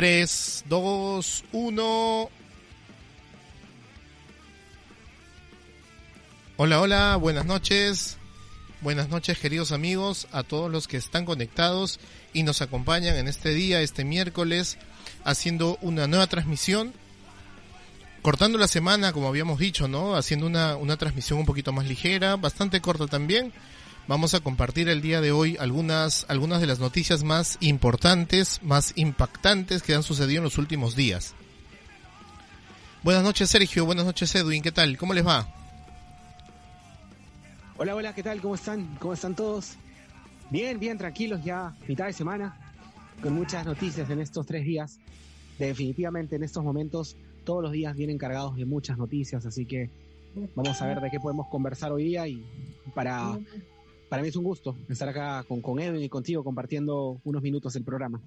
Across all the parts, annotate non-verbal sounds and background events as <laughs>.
3, 2, 1. Hola, hola, buenas noches. Buenas noches, queridos amigos, a todos los que están conectados y nos acompañan en este día, este miércoles, haciendo una nueva transmisión. Cortando la semana, como habíamos dicho, ¿no? Haciendo una, una transmisión un poquito más ligera, bastante corta también. Vamos a compartir el día de hoy algunas, algunas de las noticias más importantes, más impactantes que han sucedido en los últimos días. Buenas noches, Sergio. Buenas noches, Edwin. ¿Qué tal? ¿Cómo les va? Hola, hola, ¿qué tal? ¿Cómo están? ¿Cómo están todos? Bien, bien, tranquilos, ya mitad de semana, con muchas noticias en estos tres días. Definitivamente en estos momentos todos los días vienen cargados de muchas noticias, así que vamos a ver de qué podemos conversar hoy día y para, para mí es un gusto estar acá con, con Edwin y contigo compartiendo unos minutos del programa.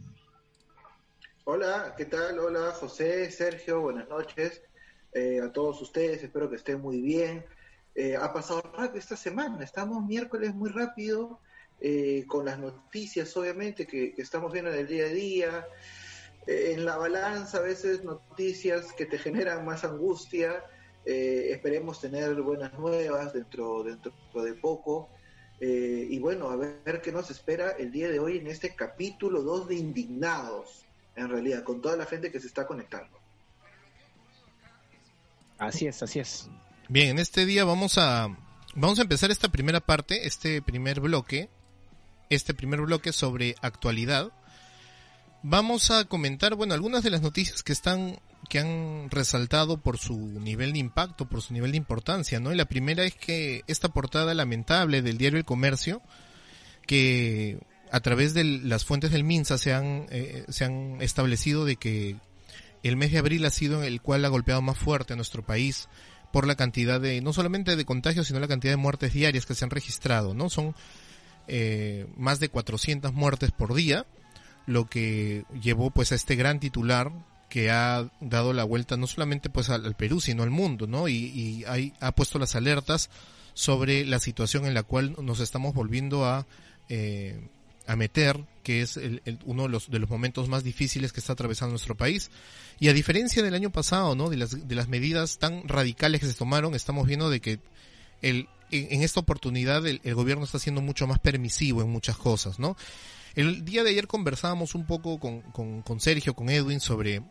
Hola, ¿qué tal? Hola José, Sergio, buenas noches eh, a todos ustedes, espero que estén muy bien. Eh, ha pasado rápido esta semana, estamos miércoles muy rápido, eh, con las noticias obviamente que, estamos viendo en el día a día, eh, en la balanza a veces noticias que te generan más angustia, esperemos tener buenas nuevas dentro, dentro de poco. Y bueno, a ver qué nos espera el día de hoy en este capítulo 2 de Indignados, en realidad, con toda la gente que se está conectando. Así es, así es. Bien, en este día vamos a vamos a empezar esta primera parte, este primer bloque, este primer bloque sobre actualidad. Vamos a comentar, bueno, algunas de las noticias que están que han resaltado por su nivel de impacto, por su nivel de importancia, ¿no? Y la primera es que esta portada lamentable del diario El Comercio, que a través de las fuentes del MINSA se han, eh, se han establecido de que el mes de abril ha sido el cual ha golpeado más fuerte a nuestro país por la cantidad de, no solamente de contagios, sino la cantidad de muertes diarias que se han registrado, ¿no? Son eh, más de 400 muertes por día, lo que llevó pues a este gran titular que ha dado la vuelta no solamente pues al, Perú, sino al mundo, ¿no? Y, ha puesto las alertas sobre la situación en la cual nos estamos volviendo a, eh, a meter, que es uno de los, de los momentos más difíciles que está atravesando nuestro país. Y a diferencia del año pasado, ¿no? De las, de las medidas tan radicales que se tomaron, estamos viendo de que el, en, esta oportunidad el, gobierno está siendo mucho más permisivo en muchas cosas, ¿no? El día de ayer conversábamos un poco con, con, Sergio, con Edwin, sobre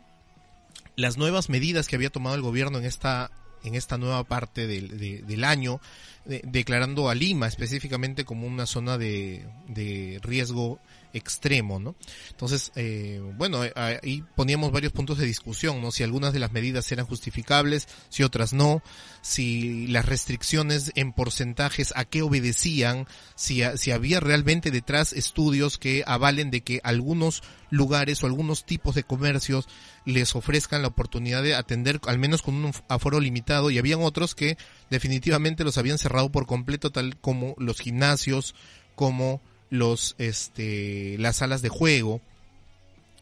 las nuevas medidas que había tomado el gobierno en esta en esta nueva parte del, del año, declarando a Lima específicamente como una zona de, de riesgo extremo, ¿no? Entonces, eh, bueno, eh, ahí poníamos varios puntos de discusión, ¿no? Si algunas de las medidas eran justificables, si otras no, si las restricciones en porcentajes a qué obedecían, si, si había realmente detrás estudios que avalen de que algunos lugares o algunos tipos de comercios les ofrezcan la oportunidad de atender al menos con un aforo limitado y habían otros que definitivamente los habían cerrado por completo tal como los gimnasios, como los este las salas de juego.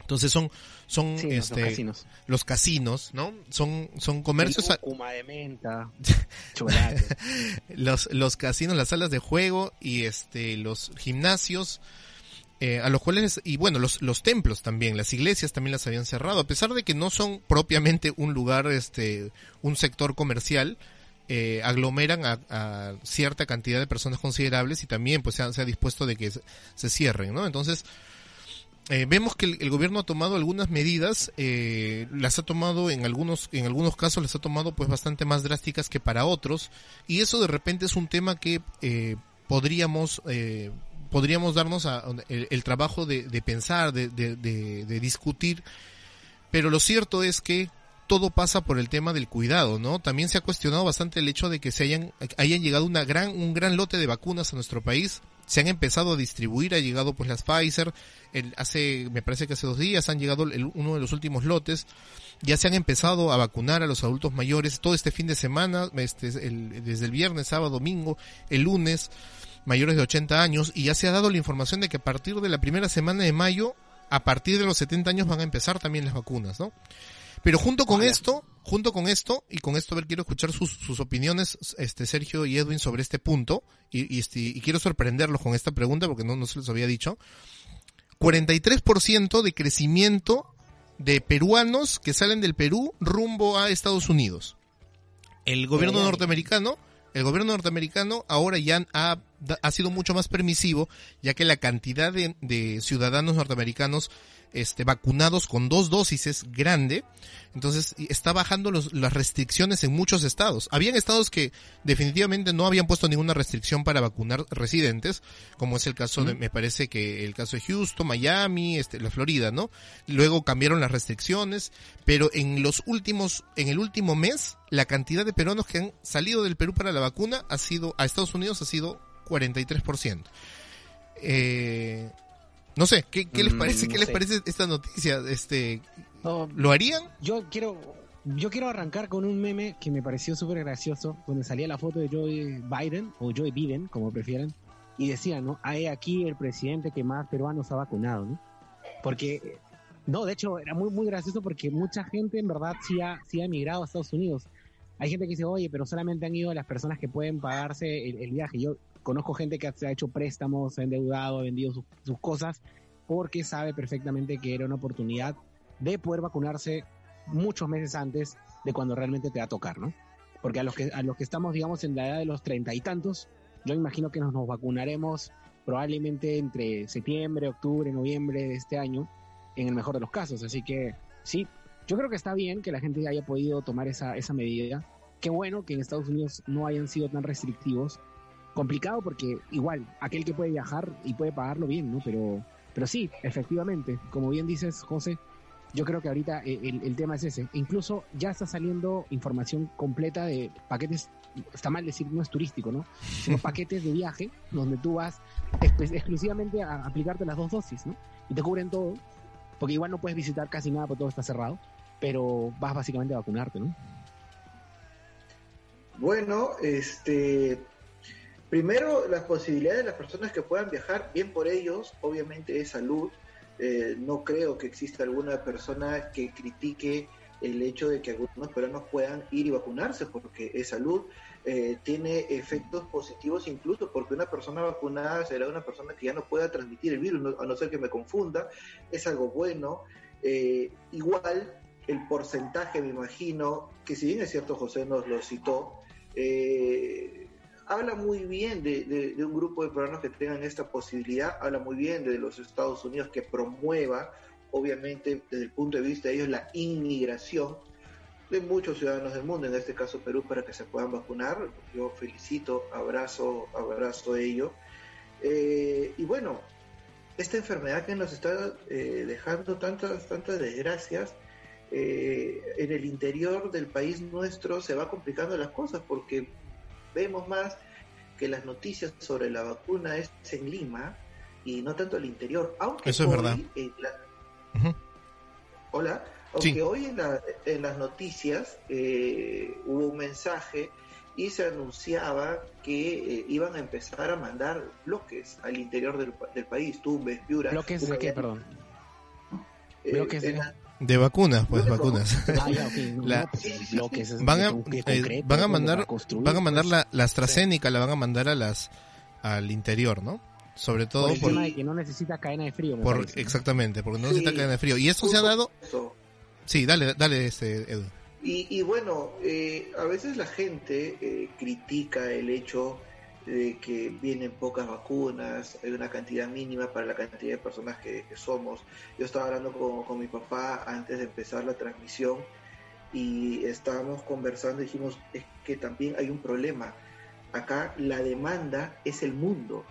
Entonces son son este los casinos. los casinos, ¿no? Son son comercios de menta, <laughs> los los casinos, las salas de juego y este los gimnasios eh, a los cuales y bueno los los templos también las iglesias también las habían cerrado a pesar de que no son propiamente un lugar este un sector comercial eh, aglomeran a, cierta cantidad de personas considerables y también pues se ha, dispuesto de que se, cierren, ¿no? Entonces, eh, vemos que el, gobierno ha tomado algunas medidas, eh, las ha tomado en algunos, en algunos casos las ha tomado pues bastante más drásticas que para otros, y eso de repente es un tema que podríamos, podríamos darnos el, trabajo de, pensar, de, de discutir, pero lo cierto es que todo pasa por el tema del cuidado, ¿no? También se ha cuestionado bastante el hecho de que se hayan, hayan llegado una gran, un gran lote de vacunas a nuestro país. Se han empezado a distribuir, ha llegado pues las Pfizer, el, hace, me parece que hace dos días han llegado uno de los últimos lotes. Ya se han empezado a vacunar a los adultos mayores todo este fin de semana, este, desde el viernes, sábado, domingo, el lunes, mayores de 80 años, y ya se ha dado la información de que a partir de la primera semana de mayo, a partir de los 70 años van a empezar también las vacunas, ¿no? Pero junto con esto, junto con esto, y con esto a ver, quiero escuchar sus, sus opiniones, este Sergio y Edwin, sobre este punto, y, y, este, y quiero sorprenderlos con esta pregunta porque no, no se les había dicho. 43% de crecimiento de peruanos que salen del Perú rumbo a Estados Unidos. El gobierno norteamericano, el gobierno norteamericano ahora ya ha, ha sido mucho más permisivo, ya que la cantidad de, de ciudadanos norteamericanos este, vacunados con dos dosis es grande, entonces está bajando los, las restricciones en muchos estados. Habían estados que definitivamente no habían puesto ninguna restricción para vacunar residentes, como es el caso de, me parece que el caso de Houston, Miami, este, la Florida, ¿no? Luego cambiaron las restricciones, pero en los últimos, en el último mes, la cantidad de peruanos que han salido del Perú para la vacuna ha sido, a Estados Unidos ha sido 43%. Eh, no sé, ¿qué, les mm, parece? ¿Qué les parece esta noticia? Este, ¿Lo harían? Yo quiero, yo quiero arrancar con un meme que me pareció súper gracioso, donde salía la foto de Joe Biden, o Joe Biden, como prefieran, y decía, ¿no? Hay aquí el presidente que más peruanos ha vacunado, ¿no? Porque, no, de hecho, era muy, muy gracioso porque mucha gente en verdad sí ha, sí ha emigrado a Estados Unidos. Hay gente que dice, oye, pero solamente han ido las personas que pueden pagarse el viaje. Yo, conozco gente que se ha hecho préstamos, se ha endeudado, ha vendido sus, cosas, porque sabe perfectamente que era una oportunidad de poder vacunarse muchos meses antes de cuando realmente te va a tocar, ¿no? Porque a los que, a los que estamos, digamos, en la edad de los treinta y tantos, yo imagino que nos, nos vacunaremos probablemente entre septiembre, octubre, noviembre de este año, en el mejor de los casos. Así que sí, yo creo que está bien que la gente haya podido tomar esa, esa medida. Qué bueno que en Estados Unidos no hayan sido tan restrictivos complicado porque igual, aquel que puede viajar y puede pagarlo bien, ¿no? Pero, pero sí, efectivamente, como bien dices, José, yo creo que ahorita eh, el, tema es ese. Incluso ya está saliendo información completa de paquetes, está mal decir no es turístico, ¿no? Sino <laughs> paquetes de viaje donde tú vas exclusivamente a aplicarte las dos dosis, ¿no? Y te cubren todo, porque igual no puedes visitar casi nada porque todo está cerrado, pero vas básicamente a vacunarte, ¿no? Bueno, este, Primero, las posibilidades de las personas que puedan viajar, bien por ellos, obviamente es salud. Eh, no creo que exista alguna persona que critique el hecho de que algunos peruanos puedan ir y vacunarse, porque es salud. Eh, tiene efectos positivos incluso porque una persona vacunada será una persona que ya no pueda transmitir el virus, a no ser que me confunda, es algo bueno. Eh, igual el porcentaje, me imagino, que si bien es cierto José nos lo citó, eh, habla muy bien de, un grupo de peruanos que tengan esta posibilidad, habla muy bien de los Estados Unidos que promueva, obviamente desde el punto de vista de ellos, la inmigración de muchos ciudadanos del mundo, en este caso Perú, para que se puedan vacunar. Yo felicito, abrazo, abrazo ello. Eh, y bueno, esta enfermedad que nos está eh, dejando tantas, tantas desgracias, eh, en el interior del país nuestro se va complicando las cosas porque vemos más que las noticias sobre la vacuna es en Lima y no tanto al interior. Aunque Eso es verdad. Hola, aunque hoy en, en, las noticias eh, hubo un mensaje y se anunciaba que eh, iban a empezar a mandar bloques al interior del, país, Tumbes, Piura. ¿Bloques de qué, perdón? Eh, bloques de... De vacunas, pues vacunas. van, a, van a mandar, van a mandar la, la AstraZeneca, la van a mandar a las al interior, ¿no? Sobre todo por el tema de que no necesita cadena de frío. Por, exactamente, porque no necesita cadena de frío. Y eso se ha dado. Sí, dale, dale, este, Edu. Y, y bueno, eh, a veces la gente eh, critica el hecho de que vienen pocas vacunas, hay una cantidad mínima para la cantidad de personas que, somos. Yo estaba hablando con, mi papá antes de empezar la transmisión y estábamos conversando y dijimos, es que también hay un problema. Acá la demanda es el mundo.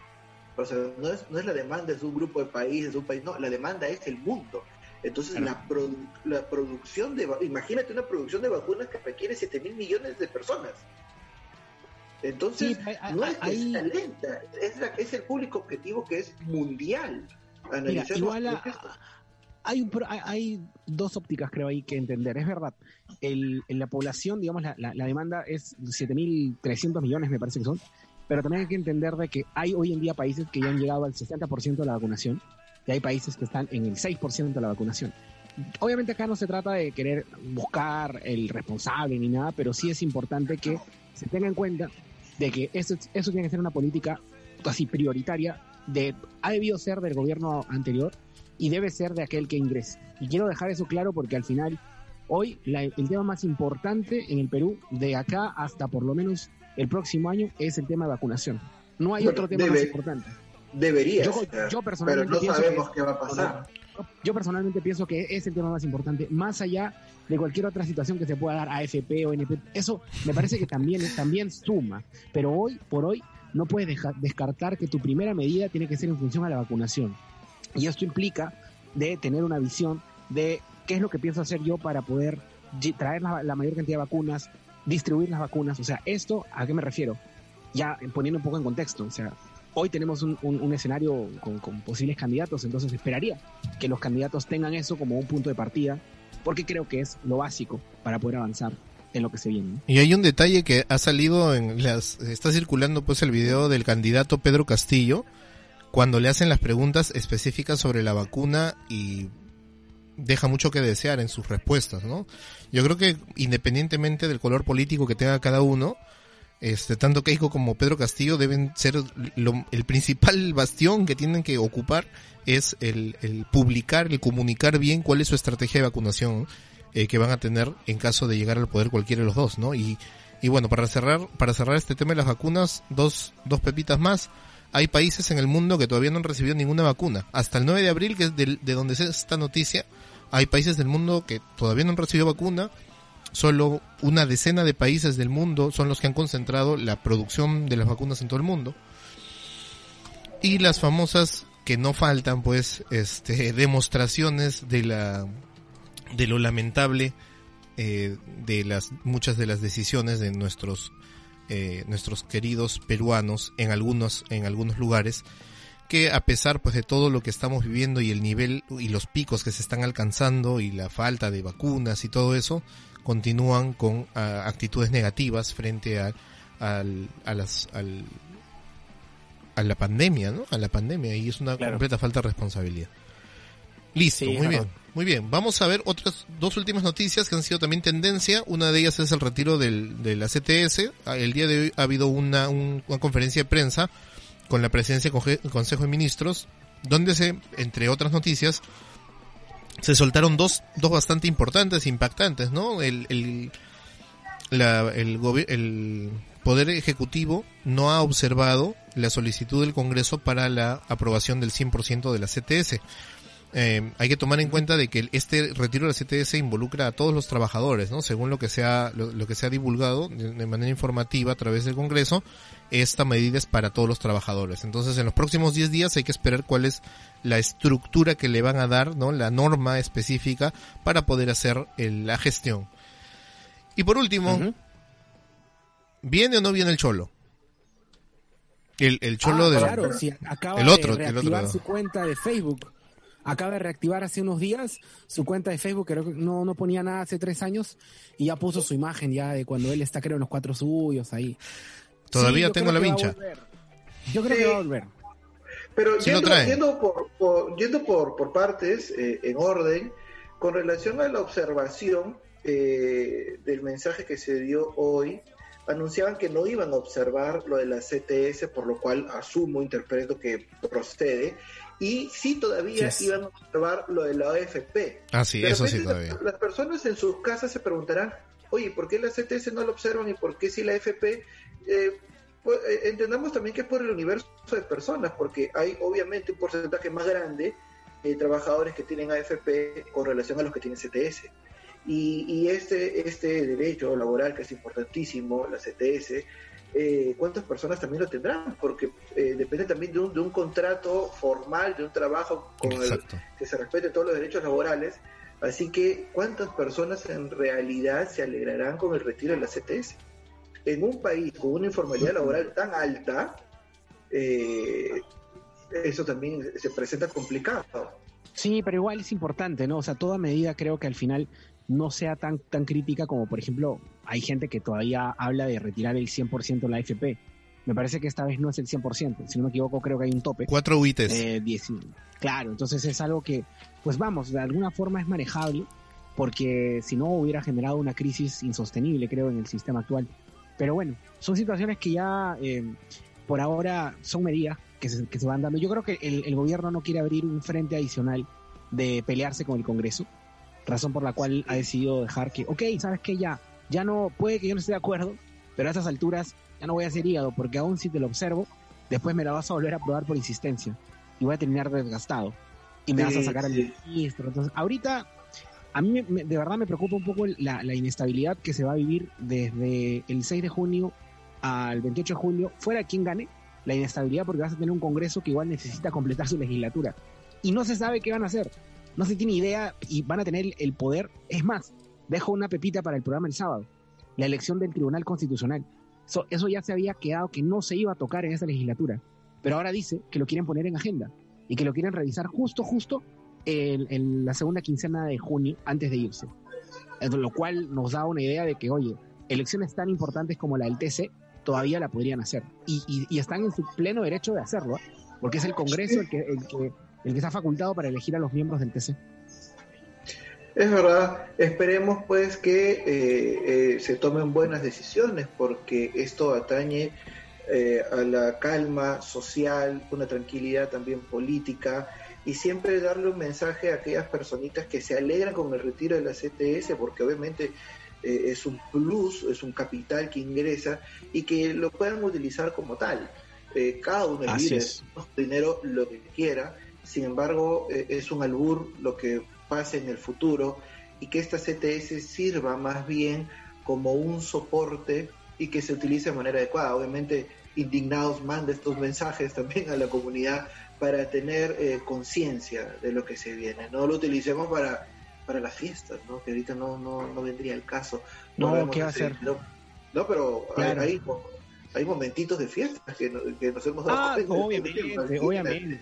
O sea, no es, no es la demanda de un grupo de países, un país, no, la demanda es el mundo. Entonces, la, la producción de, imagínate una producción de vacunas que requiere 7 mil millones de personas. Entonces, no es lenta, es, el público objetivo que es mundial. igual hay, un, hay dos ópticas, creo, ahí que entender. Es verdad, el, en la población, digamos, la, la, demanda es 7.300 millones, me parece que son, pero también hay que entender de que hay hoy en día países que ya han llegado al 60% de la vacunación y hay países que están en el 6% de la vacunación. Obviamente acá no se trata de querer buscar el responsable ni nada, pero sí es importante que se tenga en cuenta de que eso, eso tiene que ser una política así prioritaria, de, ha debido ser del gobierno anterior, y debe ser de aquel que ingrese. Y quiero dejar eso claro porque al final, hoy el tema más importante en el Perú, de acá hasta por lo menos el próximo año, es el tema de vacunación. No hay otro tema más importante. Debería. Yo, personalmente pero no sabemos qué va a pasar. Yo personalmente pienso que es el tema más importante, más allá de cualquier otra situación que se pueda dar, AFP o NP. Eso me parece que también, también suma. Pero hoy, por hoy, no puedes descartar que tu primera medida tiene que ser en función a la vacunación. Y esto implica de tener una visión de qué es lo que pienso hacer yo para poder traer la, mayor cantidad de vacunas, distribuir las vacunas. O sea, esto, ¿a qué me refiero? Ya poniendo un poco en contexto, o sea, hoy tenemos un, escenario con, posibles candidatos, entonces esperaría que los candidatos tengan eso como un punto de partida, porque creo que es lo básico para poder avanzar en lo que se viene. Y hay un detalle que ha salido en las, está circulando pues el video del candidato Pedro Castillo, cuando le hacen las preguntas específicas sobre la vacuna y deja mucho que desear en sus respuestas, ¿no? Yo creo que independientemente del color político que tenga cada uno, este, tanto Keiko como Pedro Castillo deben ser el principal bastión que tienen que ocupar es el, publicar, el comunicar bien cuál es su estrategia de vacunación eh, que van a tener en caso de llegar al poder cualquiera de los dos, ¿no? Y, y bueno, para cerrar, para cerrar este tema de las vacunas, dos, dos pepitas más hay países en el mundo que todavía no han recibido ninguna vacuna. Hasta el 9 de abril, que es de, donde es esta noticia, hay países del mundo que todavía no han recibido vacuna. Solo una decena de países del mundo son los que han concentrado la producción de las vacunas en todo el mundo. Y las famosas que no faltan, pues, este, <laughs> demostraciones de la, de lo lamentable eh, de las muchas de las decisiones de nuestros eh, nuestros queridos peruanos en algunos, en algunos lugares, que a pesar pues de todo lo que estamos viviendo y el nivel y los picos que se están alcanzando y la falta de vacunas y todo eso, continúan con actitudes negativas frente a, a las, al, a la pandemia, ¿no? A la pandemia y es una completa falta de responsabilidad. Listo, muy bien. Muy bien, vamos a ver otras dos últimas noticias que han sido también tendencia. Una de ellas es el retiro del, de la CTS. Ah, el día de hoy ha habido una, una conferencia de prensa con la presidencia del Consejo de Ministros, donde se, entre otras noticias, se soltaron dos, dos bastante importantes, impactantes, ¿no? El, el, la, el, el Poder Ejecutivo no ha observado la solicitud del Congreso para la aprobación del 100% de la CTS. Eh, hay que tomar en cuenta de que este retiro de la CTS involucra a todos los trabajadores, ¿no? Según lo que se ha, lo, que se ha divulgado de, manera informativa a través del Congreso, esta medida es para todos los trabajadores. Entonces, en los próximos 10 días hay que esperar cuál es la estructura que le van a dar, ¿no? La norma específica para poder hacer la gestión. Y por último, ¿viene o no viene el cholo? El, el cholo ah, de claro, acaba el otro, de el su cuenta de Facebook acaba de reactivar hace unos días su cuenta de Facebook, creo que no, no ponía nada hace tres años, y ya puso su imagen ya de cuando él está creo en los cuatro suyos ahí. Todavía tengo la vincha. Yo creo que va a volver. Pero yendo, por, yendo por, por partes, eh, en orden, con relación a la observación eh, del mensaje que se dio hoy, anunciaban que no iban a observar lo de la CTS, por lo cual asumo, interpreto que procede, y sí todavía iban a observar lo de la AFP. Ah, sí, eso sí todavía. Las, personas en sus casas se preguntarán, oye, ¿por qué la CTS no lo observan y por qué sí la AFP? Eh, pues, eh, entendamos también que es por el universo de personas, porque hay obviamente un porcentaje más grande de trabajadores que tienen AFP con relación a los que tienen CTS. Y, y este, este derecho laboral, que es importantísimo, la CTS, eh, cuántas personas también lo tendrán, porque eh, depende también de un, de un contrato formal, de un trabajo con el, que se respete todos los derechos laborales. Así que, ¿cuántas personas en realidad se alegrarán con el retiro de la CTS? En un país con una informalidad laboral tan alta, eh, eso también se presenta complicado. Sí, pero igual es importante, ¿no? O sea, toda medida creo que al final no sea tan, tan crítica como, por ejemplo, hay gente que todavía habla de retirar el 100% de la AFP. Me parece que esta vez no es el 100%, si no me equivoco creo que hay un tope. Cuatro UITs. Eh, claro, entonces es algo que, pues vamos, de alguna forma es manejable, porque si no hubiera generado una crisis insostenible, creo, en el sistema actual. Pero bueno, son situaciones que ya eh, por ahora son medidas que se, que se, van dando. Yo creo que el, el, gobierno no quiere abrir un frente adicional de pelearse con el Congreso, razón por la cual ha decidido dejar que, ok, sabes que ya, ya no, puede que yo no esté de acuerdo, pero a estas alturas ya no voy a ser hígado, porque aún si te lo observo, después me la vas a volver a probar por insistencia y voy a terminar desgastado y me vas a sacar al ministro. Entonces, ahorita a mí de verdad me preocupa un poco la, la, inestabilidad que se va a vivir desde el 6 de junio al 28 de julio, fuera quien gane, la inestabilidad porque vas a tener un Congreso que igual necesita completar su legislatura. Y no se sabe qué van a hacer, no se tiene idea y van a tener el poder. Es más, dejo una pepita para el programa el sábado, la elección del Tribunal Constitucional. eso ya se había quedado que no se iba a tocar en esta legislatura, pero ahora dice que lo quieren poner en agenda y que lo quieren revisar justo, justo en, la segunda quincena de junio antes de irse. Lo cual nos da una idea de que, oye, elecciones tan importantes como la del TC todavía la podrían hacer. Y, están en su pleno derecho de hacerlo, porque es el Congreso el, que, el que está facultado para elegir a los miembros del TC. Es verdad, esperemos pues que eh, eh, se tomen buenas decisiones porque esto atañe a la calma social, una tranquilidad también política y siempre darle un mensaje a aquellas personitas que se alegran con el retiro de la CTS, porque obviamente eh, es un plus, es un capital que ingresa y que lo puedan utilizar como tal. Eh, cada uno vive dinero lo que quiera, sin embargo eh, es un albur lo que pase en el futuro y que esta CTS sirva más bien como un soporte y que se utilice de manera adecuada. Obviamente, indignados manda estos mensajes también a la comunidad para tener eh, conciencia de lo que se viene. No lo utilicemos para, para las fiestas, ¿no? que ahorita no, no, no vendría el caso. No, ¿qué va a hacer? No, pero hay, hay, momentitos de fiestas que, que nos hemos dado ah, Obviamente, obviamente.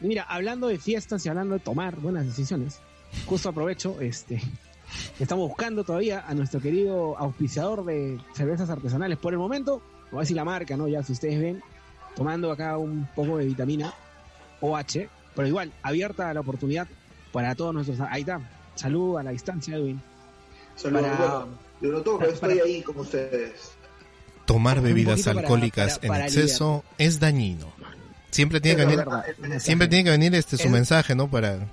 Mira, hablando de fiestas y hablando de tomar buenas decisiones, justo aprovecho, este, <laughs> estamos buscando todavía a nuestro querido auspiciador de cervezas artesanales. Por el momento, no voy a decir la marca, ¿no? Ya si ustedes ven, tomando acá un poco de vitamina OH, pero igual, abierta la oportunidad para todos nuestros. Ahí está. Salud a la distancia, Edwin. Salud, yo no tomo, estoy ahí con ustedes. Tomar bebidas alcohólicas en exceso es dañino. Siempre tiene que venir, siempre tiene que venir este su mensaje, ¿no? Para.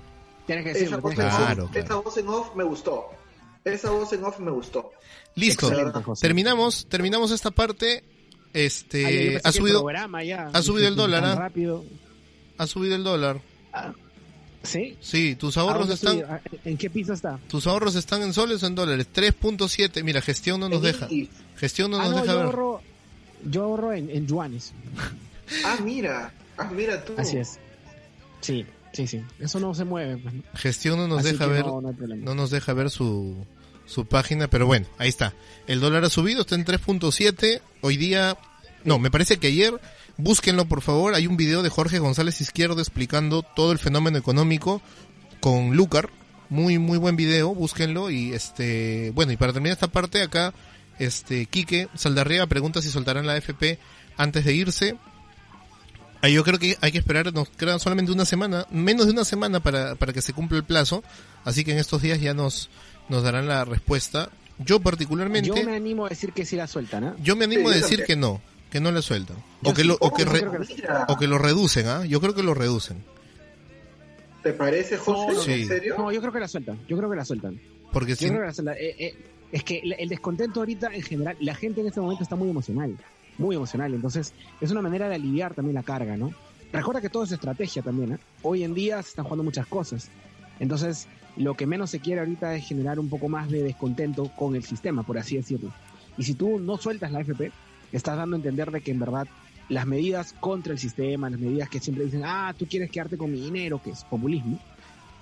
Tienes que decirlo, claro, Esa voz en off me gustó. Esa voz en off me gustó. Listo. Terminamos, terminamos esta parte. Este, ha subido, ha subido el dólar, ¿ah? Rápido ha subido el dólar. Ah, ¿Sí? Sí, tus ahorros están... Ah, ¿En qué piso está? Tus ahorros están en soles o en dólares. 3.7. Mira, gestión no nos deja. Gestión no ah, nos deja yo ver. Ahorro, yo ahorro en, en yuanes. ah, mira. Ah, mira tú. Así es. Sí, sí, sí. Eso no se mueve. Pues, gestión no nos deja ver. No, nos deja ver su, su página, pero bueno, ahí está. El dólar ha subido, está en 3.7. Hoy día... No, me parece que ayer Búsquenlo, por favor. Hay un video de Jorge González Izquierdo explicando todo el fenómeno económico con Lucar. Muy, muy buen video. Búsquenlo. Y este, bueno, y para terminar esta parte, acá, este, Quique Saldarriaga pregunta si soltarán la FP antes de irse. Yo creo que hay que esperar, nos queda solamente una semana, menos de una semana para, para que se cumpla el plazo. Así que en estos días ya nos, nos darán la respuesta. Yo particularmente... Yo me animo a decir que sí la sueltan, ¿eh? Yo me animo a decir que no que no le sueltan. O que, lo, o, que o que lo reducen, ¿ah? Yo creo que lo reducen. ¿Te parece, José? ¿En serio? No, yo creo que la sueltan. Yo creo que la sueltan. Porque si... Eh, eh, es que el descontento ahorita en general, la gente en este momento está muy emocional. Muy emocional. Entonces, es una manera de aliviar también la carga, ¿no? Recuerda que todo es estrategia también, ¿eh? Hoy en día se están jugando muchas cosas. Entonces, lo que menos se quiere ahorita es generar un poco más de descontento con el sistema, por así decirlo. Y si tú no sueltas la FP, estás dando a entender de que en verdad las medidas contra el sistema, las medidas que siempre dicen, ah, tú quieres quedarte con mi dinero, que es populismo,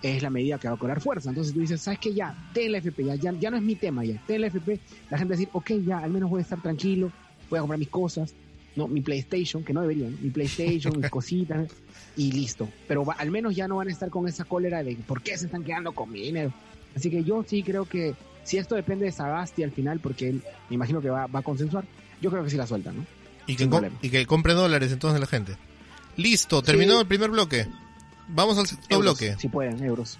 es la medida que va a cobrar fuerza. Entonces tú dices, ¿sabes qué? Ya, ten la FP, ya, ya, no es mi tema, ya, ten la FP. La gente va a decir, ok, ya, al menos voy a estar tranquilo, voy a comprar mis cosas, no, mi PlayStation, que no deberían, mi PlayStation, mis <laughs> cositas, y listo. Pero al menos ya no van a estar con esa cólera de por qué se están quedando con mi dinero. Así que yo sí creo que si esto depende de Sagasti al final, porque él me imagino que va, va a consensuar, yo creo que sí la sueltan, ¿no? Y que, y que compre dólares entonces la gente. Listo, terminó el primer bloque. Vamos al segundo bloque. Si pueden, euros.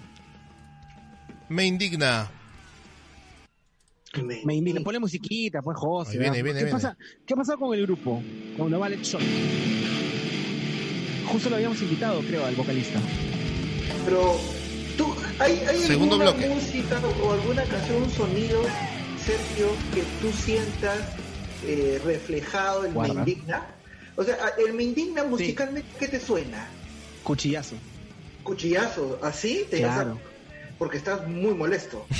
Me indigna. Me, indigna. Ponle musiquita, pues, José. Viene, viene, ¿Qué, Pasa, ¿Qué ha pasado con el grupo? Con No Vale Shot. Justo lo habíamos invitado, creo, al vocalista. Pero, tú, ¿Hay, hay Segundo alguna bloque. música o alguna canción, un sonido, Sergio, que tú sientas eh, reflejado en Guarda. Me Indigna? O sea, el Me Indigna musicalmente, ¿qué te suena? Cuchillazo. ¿Cuchillazo? ¿Así? ¿Te Claro. Porque estás muy molesto. <laughs>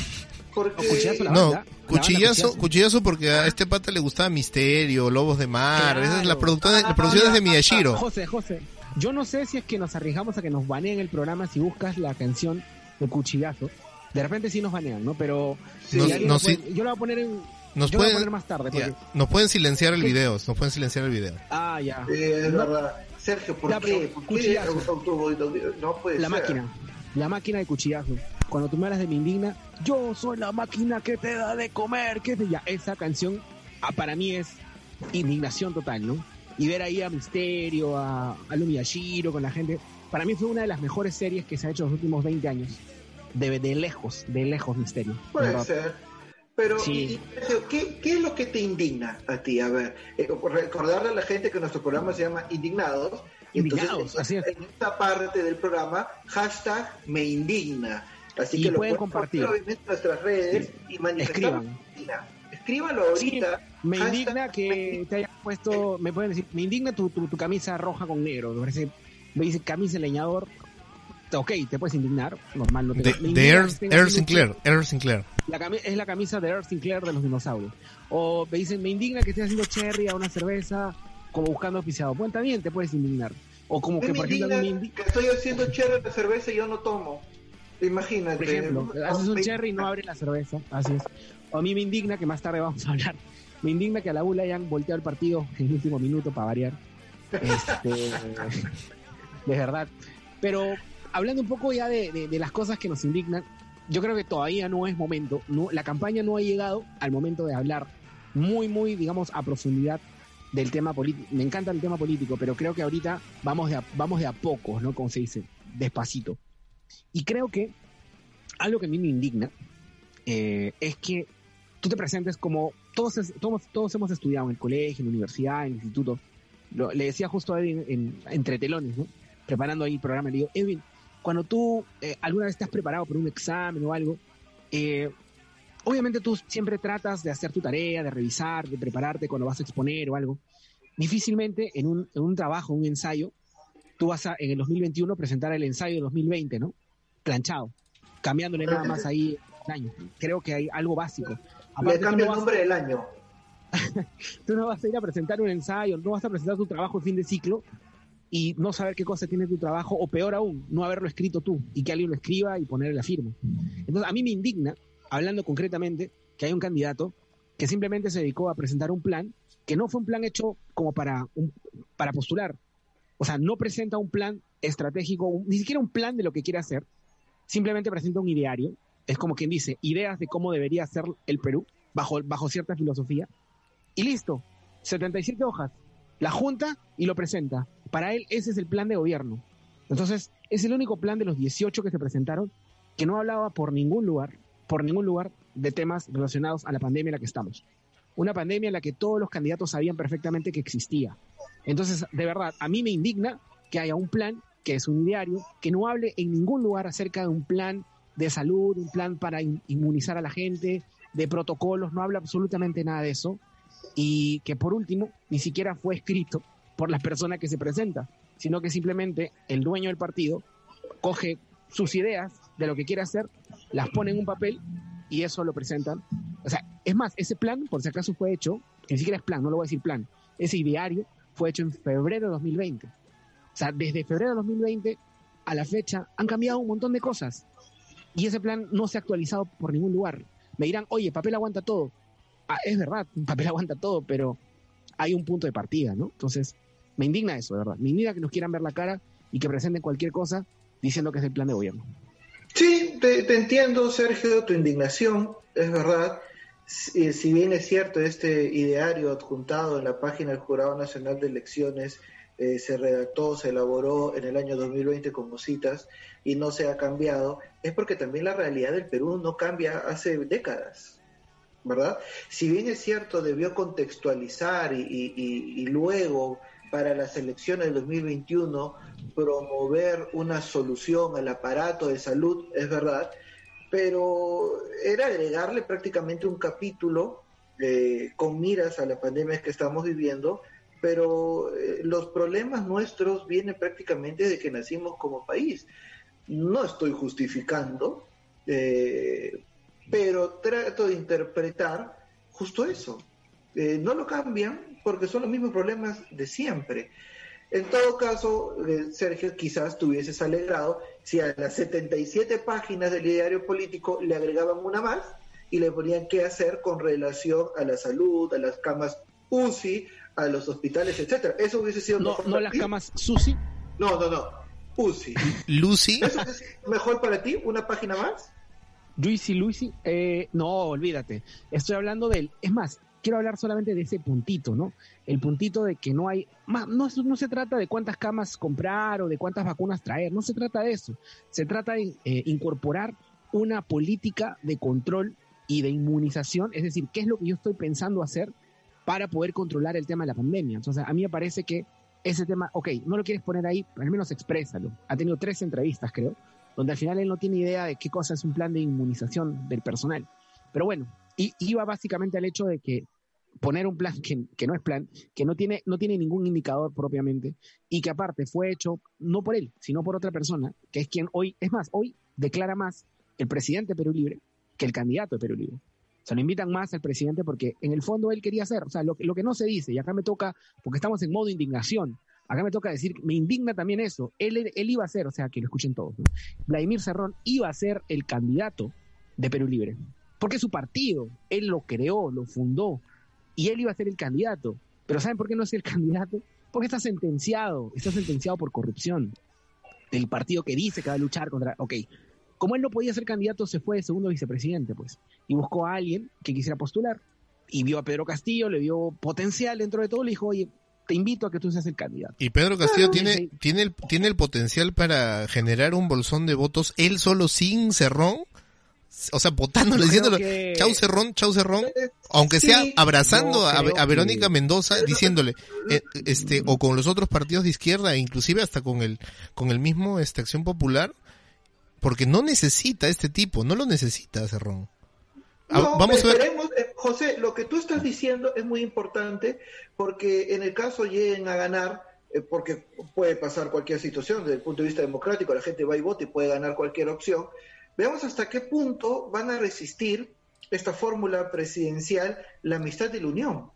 Porque... No, cuchillazo la- No, banda, la cuchillazo, porque a este pata le gustaba Misterio, Lobos de Mar, esas es la Claro. productora, Ah, la producción es de ah, Miyashiro. José, José, yo no sé si es que nos arriesgamos a que nos baneen el programa si buscas la canción de Cuchillazo. De repente sí nos banean, ¿no? Pero Sí, Nos- lo puede- yo lo voy a poner en... Nos yo lo voy a pueden, poner más tarde. Porque, ya, nos pueden silenciar el ¿Qué? video, nos pueden silenciar el video. Ah, ya. Es No. verdad. Sergio, ¿por Ya, qué? pero ¿Por qué no puede La ser? máquina. La máquina de cuchillazo. Cuando tú me hablas de mi indigna, yo soy la máquina que te da de comer, que te... Ya, esa canción ah, para mí es indignación total, ¿no? Y ver ahí a Misterio, a, a Lu Miyashiro con la gente, para mí fue una de las mejores series que se ha hecho en los últimos 20 años. De, de lejos, de lejos Misterio. de Puede ser. Pero, Sí. ¿qué, ¿qué es lo que te indigna a ti? A ver, eh, recordarle a la gente que nuestro programa se llama Indignados. Indignados, Entonces, así es. en esta parte del programa, hashtag me indigna. Así Y que lo pueden pueden compartir. obviamente, en nuestras redes y manifestar. Escriban. Escríbanlo ahorita. Me Hashtag indigna que te hayas puesto, me pueden decir, me indigna tu, tu, tu camisa roja con negro, me parece, me dice camisa leñador, ok, te puedes indignar, normal, no te De, me Earl, Sinclair, Earl Sinclair. La cami- es la camisa de Earl Sinclair de los dinosaurios. O me dicen, me indigna que estés haciendo cherry a una cerveza, como buscando auspiciado. Bueno, también te puedes indignar. O como que, me por ejemplo, me indigna indi- que estoy haciendo cherry de cerveza y yo no tomo. Imagínate. por ejemplo, haces un cherry y no abres la cerveza, así es. A mí me indigna, que más tarde vamos a hablar, me indigna que a la U hayan volteado el partido en el último minuto para variar. Este, de verdad. Pero hablando un poco ya de, las cosas que nos indignan, yo creo que todavía no es momento, la campaña no ha llegado al momento de hablar muy, muy, digamos, a profundidad del tema político. Me encanta el tema político, pero creo que ahorita vamos de a, vamos de a pocos, ¿no? Como se dice, despacito. Y creo que algo que a mí me indigna eh, es que tú te presentes como todos, todos, todos hemos estudiado en el colegio, en la universidad, en el instituto. Le decía justo a Edwin en, entre telones, preparando ahí el programa, le digo, Edwin, cuando tú eh, alguna vez has preparado por un examen o algo, eh, obviamente tú siempre tratas de hacer tu tarea, de revisar, de prepararte cuando vas a exponer o algo. Difícilmente en un, en un trabajo, un ensayo, tú vas a en el 2021 presentar el ensayo de 2020, ¿no? Planchado, cambiándole nada más ahí el año. Creo que hay algo básico. Le Aparte, tú cambio no el nombre del año. <laughs> tú no vas a ir a presentar un ensayo, no vas a presentar tu trabajo de fin de ciclo y no saber qué cosa tiene tu trabajo, o peor aún, no haberlo escrito tú y que alguien lo escriba y ponerle la firma. Entonces, a mí me indigna, hablando concretamente, que hay un candidato que simplemente se dedicó a presentar un plan que no fue un plan hecho como para, un- para postular. O sea, no presenta un plan estratégico, ni siquiera un plan de lo que quiere hacer, simplemente presenta un ideario. Es como quien dice, ideas de cómo debería ser el Perú, bajo, bajo cierta filosofía, y listo, 77 hojas, la junta y lo presenta. Para él ese es el plan de gobierno. Entonces, es el único plan de los 18 que se presentaron que no hablaba por ningún lugar, por ningún lugar de temas relacionados a la pandemia en la que estamos. Una pandemia en la que todos los candidatos sabían perfectamente que existía. Entonces, de verdad, a mí me indigna que haya un plan, que es un diario, que no hable en ningún lugar acerca de un plan de salud, un plan para in- inmunizar a la gente, de protocolos, no habla absolutamente nada de eso. Y que por último, ni siquiera fue escrito por la persona que se presenta, sino que simplemente el dueño del partido coge sus ideas de lo que quiere hacer, las pone en un papel y eso lo presentan. O sea, es más, ese plan, por si acaso fue hecho, ni siquiera es plan, no lo voy a decir plan, ese ideario fue hecho en febrero de 2020. O sea, desde febrero de 2020 a la fecha han cambiado un montón de cosas y ese plan no se ha actualizado por ningún lugar. Me dirán, oye, papel aguanta todo. Ah, es verdad, <laughs> papel aguanta todo, pero hay un punto de partida, ¿no? Entonces, me indigna eso, de verdad. Me indigna que nos quieran ver la cara y que presenten cualquier cosa diciendo que es el plan de gobierno. Sí, te, te entiendo, Sergio, tu indignación, es verdad. Si, si bien es cierto, este ideario adjuntado en la página del Jurado Nacional de Elecciones eh, se redactó, se elaboró en el año 2020 como citas y no se ha cambiado, es porque también la realidad del Perú no cambia hace décadas, ¿verdad? Si bien es cierto, debió contextualizar y- y luego para las elecciones del 2021 promover una solución al aparato de salud, es verdad, pero era agregarle prácticamente un capítulo eh, con miras a la pandemia que estamos viviendo, pero eh, los problemas nuestros vienen prácticamente de que nacimos como país. No estoy justificando, eh, pero trato de interpretar justo eso. no lo cambian porque son los mismos problemas de siempre. En todo caso, Sergio, quizás te hubieses alegrado si a las 77 páginas del diario político le agregaban una más y le ponían qué hacer con relación a la salud, a las camas UCI, a los hospitales, etcétera. Eso hubiese sido no, mejor. ¿No las camas SUSI? No, no, no. UCI. ¿Lucy? ¿Eso es mejor para ti? ¿Una página más? Luisi, Luisi, eh, no, olvídate. Estoy hablando del. Es más, quiero hablar solamente de ese puntito, ¿no? El puntito de que no hay, no, se trata de cuántas camas comprar o de cuántas vacunas traer, no se trata de eso. Se trata de eh, incorporar una política de control y de inmunización, es decir, qué es lo que yo estoy pensando hacer para poder controlar el tema de la pandemia. Entonces, a mí me parece que ese tema, ok, no lo quieres poner ahí, al menos exprésalo. Ha tenido tres entrevistas, creo, donde al final él no tiene idea de qué cosa es un plan de inmunización del personal. Pero bueno, y iba básicamente al hecho de que poner un plan que, no es plan, que no tiene, no tiene ningún indicador propiamente y que aparte fue hecho no por él, sino por otra persona, que es quien hoy, es más, hoy declara más el presidente de Perú Libre que el candidato de Perú Libre. O lo invitan más al presidente porque en el fondo él quería hacer, o sea, lo, lo que no se dice, y acá me toca, porque estamos en modo indignación, acá me toca decir, me indigna también eso, él, él iba a ser, o sea, que lo escuchen todos, Vladimir Cerrón iba a ser el candidato de Perú Libre, porque su partido, él lo creó, lo fundó, y él iba a ser el candidato. Pero ¿saben por qué no es el candidato? Porque está sentenciado, está sentenciado por corrupción del partido que dice que va a luchar contra... Ok, como él no podía ser candidato, se fue de segundo vicepresidente, pues, y buscó a alguien que quisiera postular. Y vio a Pedro Castillo, le vio potencial dentro de todo, le dijo, oye, te invito a que tú seas el candidato. Y Pedro Castillo tiene, tiene, el, tiene el potencial para generar un bolsón de votos él solo sin Cerrón o sea, votándole, diciéndole, chau Cerrón, chau Cerrón, aunque sea abrazando a, Verónica Mendoza, diciéndole, <laughs> eh, este, o con los otros partidos de izquierda, e inclusive hasta con el, con el mismo, este, Acción Popular, porque no necesita este tipo, no lo necesita Cerrón. Vamos a ver. Eh, José, lo que tú estás diciendo es muy importante, porque en el caso lleguen a ganar, eh, porque puede pasar cualquier situación desde el punto de vista democrático, la gente va y vota y puede ganar cualquier opción, Veamos hasta qué punto van a resistir esta fórmula presidencial, la amistad y la unión,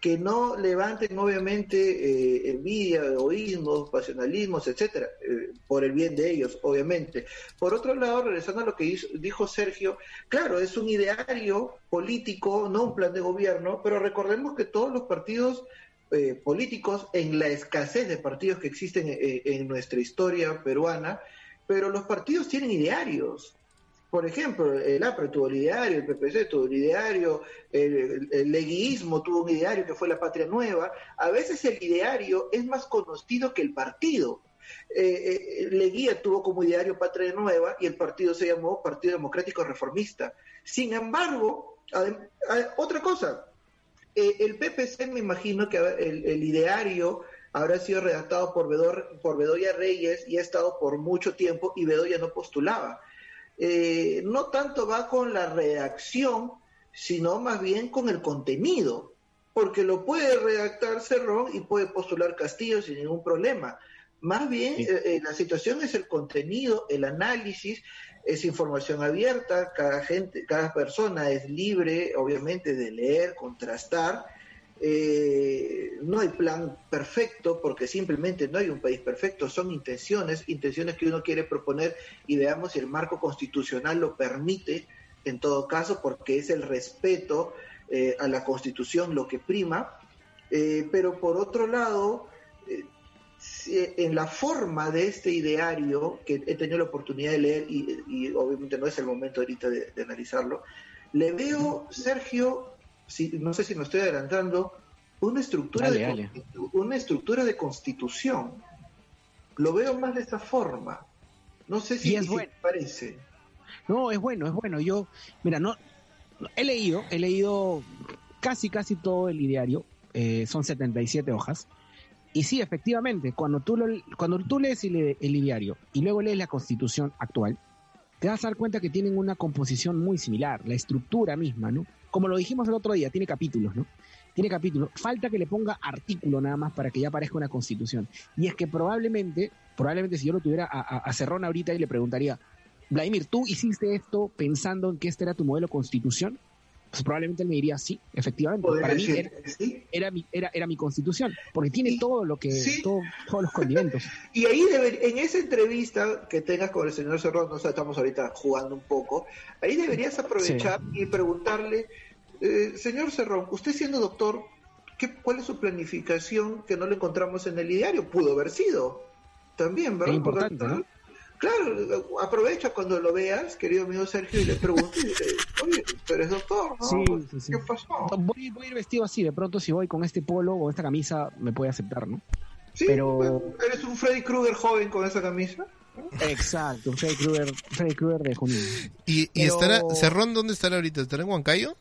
que no levanten obviamente eh, envidia, egoísmos, pasionalismos, etcétera, eh, por el bien de ellos, obviamente. Por otro lado, regresando a lo que dijo Sergio, claro, es un ideario político, no un plan de gobierno, pero recordemos que todos los partidos eh, políticos, en la escasez de partidos que existen en nuestra historia peruana, pero los partidos tienen idearios por ejemplo, el APRE tuvo el ideario, el PPC tuvo el ideario, el, el, leguismo tuvo un ideario que fue la Patria Nueva. A veces el ideario es más conocido que el partido. Eh, eh, Leguía tuvo como ideario Patria Nueva y el partido se llamó Partido Democrático Reformista. Sin embargo, otra cosa, eh, el PPC me imagino que el, ideario habrá sido redactado por, por Bedoya Reyes y ha estado por mucho tiempo y Bedoya no postulaba. Eh, no tanto va con la redacción, sino más bien con el contenido, porque lo puede redactar Cerrón y puede postular Castillo sin ningún problema. Más bien, eh, eh, la situación es el contenido, el análisis, es información abierta, cada gente, cada persona es libre, obviamente, de leer, contrastar, eh, no hay plan perfecto porque simplemente no hay un país perfecto, son intenciones, intenciones que uno quiere proponer y veamos si el marco constitucional lo permite en todo caso porque es el respeto eh, a la constitución lo que prima, eh, pero por otro lado, en la forma de este ideario que he tenido la oportunidad de leer y, obviamente no es el momento ahorita de analizarlo, le veo, Sergio, no sé si me estoy adelantando, una estructura, de, una estructura de constitución. Lo veo más de esta forma. No sé si, es parece. No, es bueno, es bueno. Yo, mira, no, he leído, he leído casi, casi todo el ideario. Eh, son 77 hojas. Y sí, efectivamente, cuando tú, lo, cuando tú lees el, el diario y luego lees la constitución actual, te vas a dar cuenta que tienen una composición muy similar, la estructura misma, ¿no? Como lo dijimos el otro día, tiene capítulos, ¿no? Tiene capítulos. Falta que le ponga artículo nada más para que ya aparezca una constitución. Y es que probablemente, probablemente si yo lo tuviera a, a, a Cerrón ahorita y le preguntaría, Vladimir, ¿tú hiciste esto pensando en que este era tu modelo constitución? Pues probablemente él me diría sí, efectivamente. Para mí era, ¿sí? era, mi, era, era, mi constitución, porque tiene y, todo lo que, ¿sí? todo, todos los condimentos. Y ahí deber, en esa entrevista que tengas con el señor Cerrón, no estamos ahorita jugando un poco, ahí deberías aprovechar sí. y preguntarle, eh, señor Cerrón, usted siendo doctor, ¿qué, ¿cuál es su planificación que no le encontramos en el diario? Pudo haber sido también, ¿verdad? Es importante, ¿no? Claro, aprovecha cuando lo veas, querido amigo Sergio, y le preguntes, oye, tú eres doctor, ¿no? Sí, sí, sí. ¿Qué pasó? Voy, voy, a ir vestido así, de pronto si voy con este polo o esta camisa me puede aceptar, ¿no? Sí, pero... ¿Eres un Freddy Krueger joven con esa camisa? Exacto, un Freddy Krueger, Freddy Krueger de Junín. ¿Y, y pero... estará, Cerrón dónde estará ahorita? ¿Estará en Huancayo?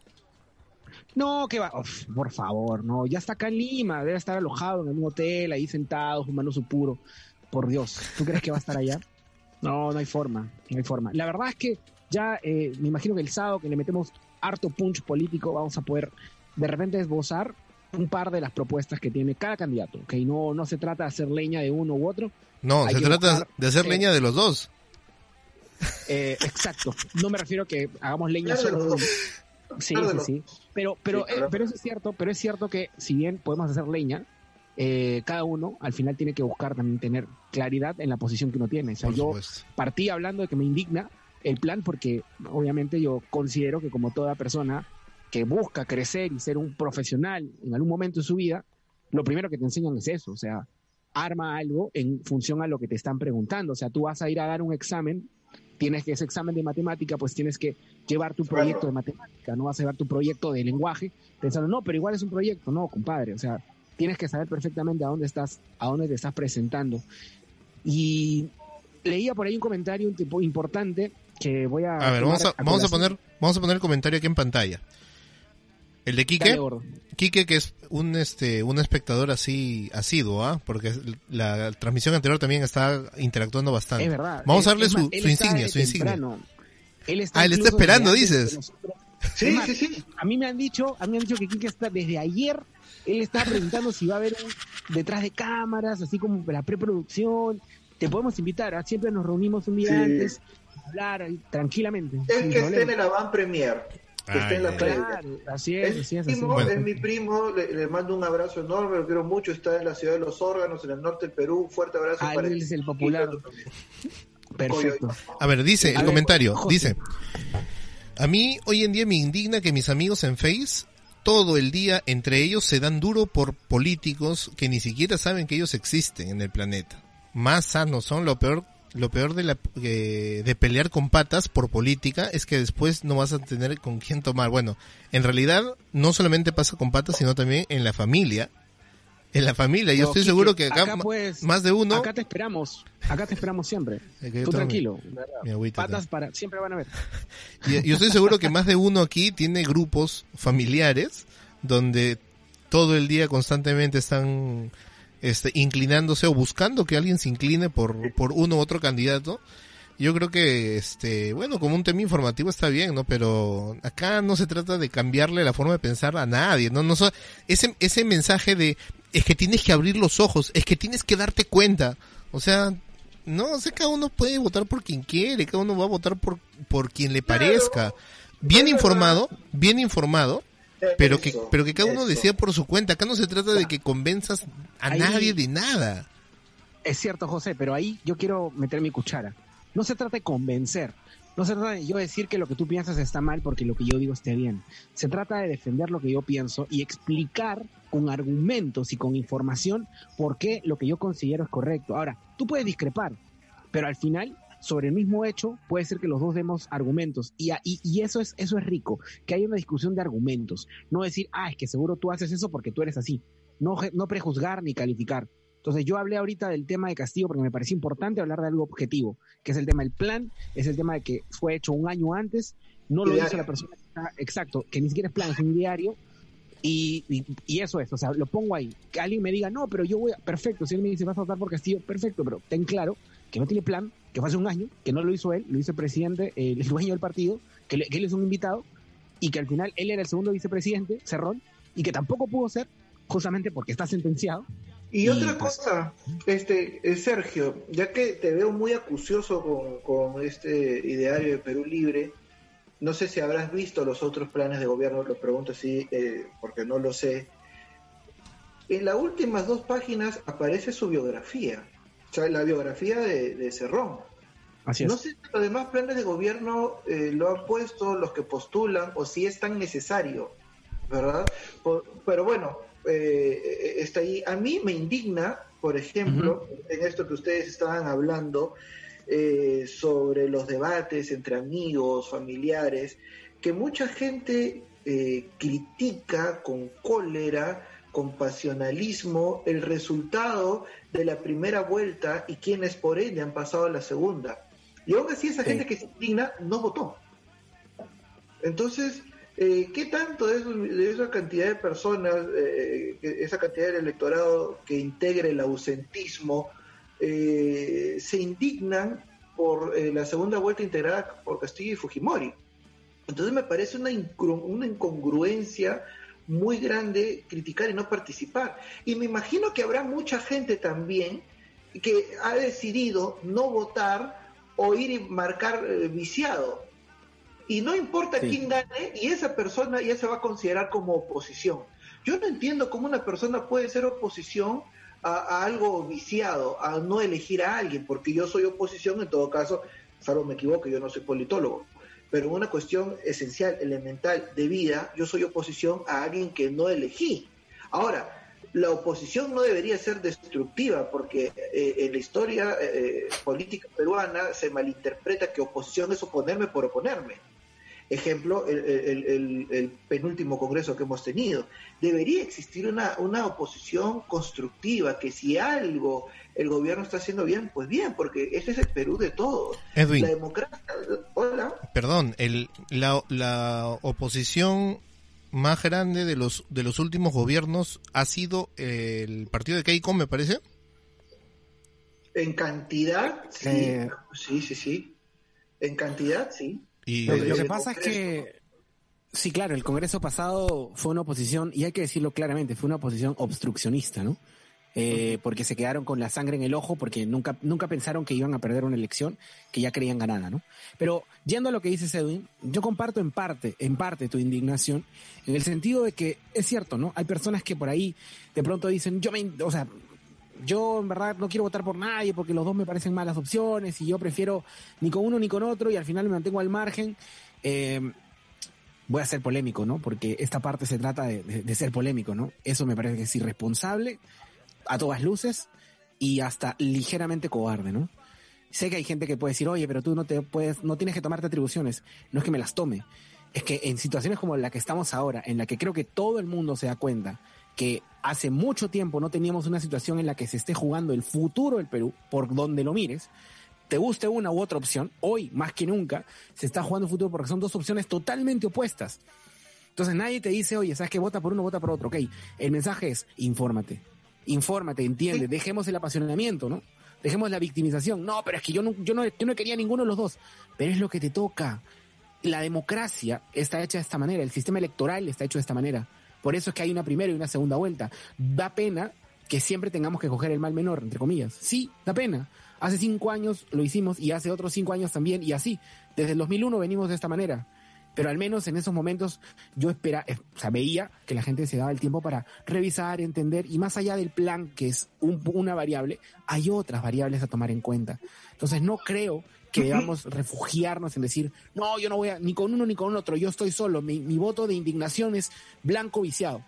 No, que va, Uf, por favor, no, ya está acá en Lima, debe estar alojado en un hotel, ahí sentado, fumando su puro. Por Dios, ¿tú crees que va a estar allá? <laughs> No, no hay forma, no hay forma. La verdad es que ya eh, me imagino que el sábado que le metemos harto punch político vamos a poder de repente esbozar un par de las propuestas que tiene cada candidato, que ¿okay? no, no se trata de hacer leña de uno u otro. No, se trata buscar, de hacer eh, leña de los dos. Eh, exacto, no me refiero a que hagamos leña solo de uno. Sí, sí, sí. Pero, pero, sí, pero eso es cierto, pero es cierto que si bien podemos hacer leña, eh, cada uno al final tiene que buscar también tener claridad en la posición que uno tiene. O sea, yo partí hablando de que me indigna el plan porque obviamente yo considero que como toda persona que busca crecer y ser un profesional en algún momento de su vida, lo primero que te enseñan es eso, o sea, arma algo en función a lo que te están preguntando. O sea, tú vas a ir a dar un examen, tienes que ese examen de matemática, pues tienes que llevar tu proyecto de matemática, no vas a llevar tu proyecto de lenguaje pensando, no, pero igual es un proyecto, no, compadre, o sea, tienes que saber perfectamente a dónde estás, a dónde te estás presentando. Y leía por ahí un comentario un tipo importante que voy a. A ver, vamos a, a vamos a, poner, vamos a poner el comentario aquí en pantalla. El de Quique. Quique, que es un este un espectador así asiduo, ¿ah? Porque la, transmisión anterior también está interactuando bastante. Es verdad. Vamos es, a darle es su, su insignia, su insignia. Él está ah, él está esperando, dices. Sí, sí, sí. A mí me han dicho, a mí me han dicho que Quique está desde ayer él estaba preguntando si va a haber un detrás de cámaras, así como la preproducción. Te podemos invitar, ¿ah? siempre nos reunimos un día sí. antes, hablar tranquilamente. El que esté en el avant premier. Que esté en la claro, así es, es, así es. Primo, así es mi primo, le, le, mando un abrazo enorme, lo quiero mucho, está en la ciudad de los órganos, en el norte del Perú, un fuerte abrazo ah, para él es el popular. Perfecto. A ver, dice el ver, comentario, José. dice, a mí hoy en día me indigna que mis amigos en Face todo el día entre ellos se dan duro por políticos que ni siquiera saben que ellos existen en el planeta. Más sanos son lo peor lo peor de, la, eh, de pelear con patas por política es que después no vas a tener con quién tomar. Bueno, en realidad no solamente pasa con patas, sino también en la familia. En la familia, yo no, estoy Quique, seguro que acá, acá pues, más de uno. Acá te esperamos, acá te esperamos siempre. <laughs> Tú tranquilo. Mi, mi patas para, siempre van a ver. <laughs> yo estoy seguro que más de uno aquí tiene grupos familiares donde todo el día constantemente están este, inclinándose o buscando que alguien se incline por, por uno u otro candidato. Yo creo que, este, bueno, como un tema informativo está bien, ¿no? Pero acá no se trata de cambiarle la forma de pensar a nadie, ¿no? no ese, ese mensaje de, es que tienes que abrir los ojos, es que tienes que darte cuenta. O sea, no, o sea, cada uno puede votar por quien quiere, cada uno va a votar por, por quien le parezca. Bien informado, bien informado, pero que pero que cada uno decida por su cuenta. Acá no se trata de que convenzas a ahí, nadie de nada. Es cierto, José, pero ahí yo quiero meter mi cuchara. No se trata de convencer. No se trata de yo decir que lo que tú piensas está mal porque lo que yo digo esté bien. Se trata de defender lo que yo pienso y explicar con argumentos y con información por qué lo que yo considero es correcto. Ahora, tú puedes discrepar, pero al final sobre el mismo hecho, puede ser que los dos demos argumentos. Y, y, y, eso, es, eso es rico, que haya una discusión de argumentos. No decir, ah, es que seguro tú haces eso porque tú eres así. No, no prejuzgar ni calificar. Entonces yo hablé ahorita del tema de Castillo porque me pareció importante hablar de algo objetivo, que es el tema del plan, es el tema de que fue hecho un año antes, no lo hizo la persona exacto, que ni siquiera es plan, es un diario, Y, y, eso es, o sea, lo pongo ahí. Que alguien me diga, no, pero yo voy a. Perfecto, si él me dice, vas a votar por Castillo, perfecto, pero ten claro que no tiene plan, que fue hace un año, que no lo hizo él, lo hizo el presidente, el dueño del partido, que, que él es un invitado, y que al final él era el segundo vicepresidente, Cerrón, y que tampoco pudo ser, justamente porque está sentenciado, y, otra pues, cosa, este eh, Sergio, ya que te veo muy acucioso con, con, este ideario de Perú Libre, no sé si habrás visto los otros planes de gobierno, lo pregunto así eh, porque no lo sé. En las últimas dos páginas aparece su biografía, la biografía de, Cerrón. Así No sé si los demás planes de gobierno eh, lo han puesto, los que postulan, o si es tan necesario, ¿verdad? pero bueno, eh, está ahí. A mí me indigna, por ejemplo, en esto que ustedes estaban hablando, eh, sobre los debates entre amigos, familiares, que mucha gente critica con cólera, con pasionalismo, el resultado de la primera vuelta y quienes por ende han pasado a la segunda. Y aún así esa gente que se indigna no votó. Entonces, eh, ¿Qué tanto de, esa cantidad de personas, eh, esa cantidad del electorado que integra el ausentismo, eh, se indignan por la segunda vuelta integrada por Castillo y Fujimori? Entonces me parece una, una incongruencia muy grande criticar y no participar. Y me imagino que habrá mucha gente también que ha decidido no votar o ir y marcar viciado y no importa quién gane, y esa persona ya se va a considerar como oposición. Yo no entiendo cómo una persona puede ser oposición a, algo viciado, a no elegir a alguien, porque yo soy oposición en todo caso, salvo me equivoco, yo no soy politólogo, pero una cuestión esencial, elemental de vida, yo soy oposición a alguien que no elegí. Ahora, la oposición no debería ser destructiva, porque eh, en la historia eh, política peruana se malinterpreta que oposición es oponerme por oponerme. Ejemplo, el, penúltimo congreso que hemos tenido. Debería existir una, una oposición constructiva, que si algo el gobierno está haciendo bien, pues bien, porque ese es el Perú de todos. Edwin. La democracia. Hola. Perdón, el, la, la oposición más grande de los de los últimos gobiernos ha sido el partido de Keiko, me parece. En cantidad, sí, eh, sí, sí, sí. En cantidad, sí lo, que pasa es que, sí, claro, el Congreso pasado fue una oposición, y hay que decirlo claramente, fue una oposición obstruccionista, ¿no? Eh, porque se quedaron con la sangre en el ojo, porque nunca, nunca pensaron que iban a perder una elección que ya creían ganada, ¿no? Pero yendo a lo que dices, Edwin, yo comparto en parte, en parte tu indignación, en el sentido de que es cierto, ¿no? Hay personas que por ahí de pronto dicen, yo me, o sea, yo en verdad no quiero votar por nadie porque los dos me parecen malas opciones y yo prefiero ni con uno ni con otro y al final me mantengo al margen. Eh, voy a ser polémico, ¿no? Porque esta parte se trata de, ser polémico, ¿no? Eso me parece que es irresponsable a todas luces y hasta ligeramente cobarde, ¿no? Sé que hay gente que puede decir, oye, pero tú no te puedes, no tienes que tomarte atribuciones. No es que me las tome. Es que en situaciones como la que estamos ahora, en la que creo que todo el mundo se da cuenta que hace mucho tiempo no teníamos una situación en la que se esté jugando el futuro del Perú, por donde lo mires, te guste una u otra opción, hoy más que nunca se está jugando el futuro porque son dos opciones totalmente opuestas. Entonces nadie te dice, oye, ¿sabes que Vota por uno, vota por otro. Ok, el mensaje es, infórmate, infórmate, entiende, dejemos el apasionamiento, ¿no? Dejemos la victimización. No, pero es que yo no, yo no, yo no quería ninguno de los dos. Pero es lo que te toca. La democracia está hecha de esta manera, el sistema electoral está hecho de esta manera. Por eso es que hay una primera y una segunda vuelta. Da pena que siempre tengamos que coger el mal menor, entre comillas. Sí, da pena. Hace cinco años lo hicimos y hace otros cinco años también y así. Desde el 2001 venimos de esta manera. Pero al menos en esos momentos yo espera, eh, o sea, veía que la gente se daba el tiempo para revisar, entender y más allá del plan que es una variable, hay otras variables a tomar en cuenta. Entonces no creo que debamos refugiarnos en decir, no, yo no voy a, ni con uno ni con otro, yo estoy solo, mi, voto de indignación es blanco viciado.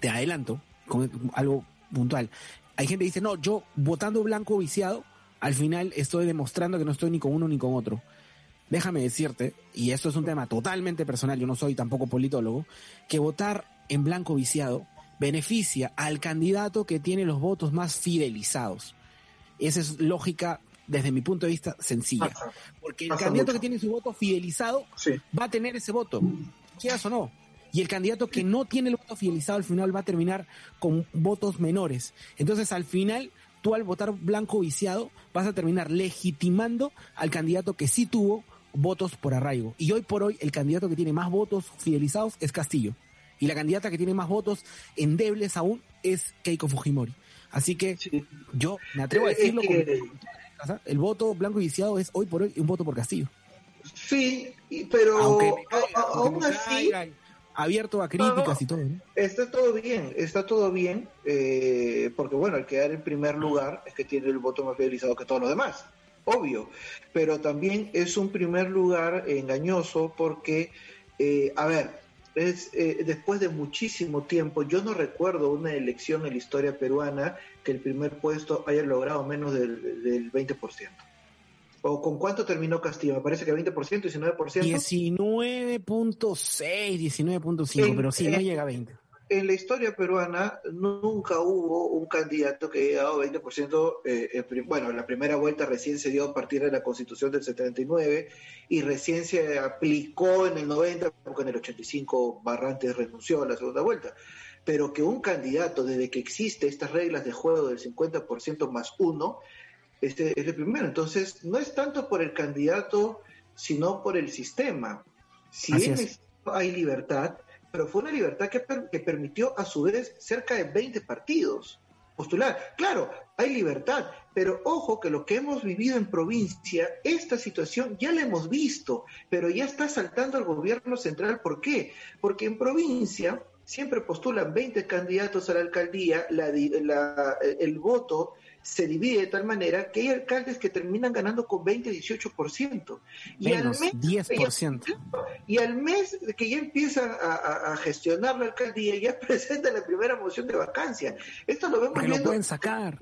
Te adelanto con algo puntual. Hay gente que dice, no, yo votando blanco viciado, al final estoy demostrando que no estoy ni con uno ni con otro. Déjame decirte, y esto es un tema totalmente personal, yo no soy tampoco politólogo, que votar en blanco viciado beneficia al candidato que tiene los votos más fidelizados. Esa es lógica desde mi punto de vista, sencilla. Porque el candidato que tiene su voto fidelizado va a tener ese voto, quieras o no. Y el candidato que no tiene el voto fidelizado al final va a terminar con votos menores. Entonces, al final, tú al votar blanco viciado vas a terminar legitimando al candidato que sí tuvo votos por arraigo. Y hoy por hoy, el candidato que tiene más votos fidelizados es Castillo. Y la candidata que tiene más votos endebles aún es Keiko Fujimori. Así que yo me atrevo a eh, decirlo, el voto blanco viciado es hoy por hoy un voto por Castillo. Sí, pero aún así abierto a críticas y todo. Está todo bien, está todo bien, eh, porque bueno, el quedar en primer lugar es que tiene el voto más fidelizado que todos los demás, obvio, pero también es un primer lugar engañoso porque, eh, a ver, es eh, después de muchísimo tiempo, yo no recuerdo una elección en la historia peruana que el primer puesto haya logrado menos del, del 20%. ¿O con cuánto terminó Castillo? Me parece que 20%, 19%. 19.6, 19.5, pero sí, no llega a 20. En la historia peruana nunca hubo un candidato que haya dado 20%. Eh, bueno, la primera vuelta recién se dio a partir de la constitución del 79 y recién se aplicó en el 90, porque en el 85 Barrantes renunció a la segunda vuelta. Pero que un candidato, desde que existe estas reglas de juego del 50% más uno, este, es el primero. Entonces, no es tanto por el candidato, sino por el sistema. Si hay libertad, pero fue una libertad que, permitió a su vez cerca de 20 partidos postular. Claro, hay libertad, pero ojo que lo que hemos vivido en provincia, esta situación ya la hemos visto, pero ya está saltando al gobierno central. ¿Por qué? Porque en provincia siempre postulan 20 candidatos a la alcaldía, la, el voto se divide de tal manera que hay alcaldes que terminan ganando con 20, 18%. Y al mes, 10%. Y al mes que ya empiezan a, gestionar la alcaldía, ya <laughs> presentan la primera moción de vacancia. Esto lo vemos viendo. lo pueden sacar.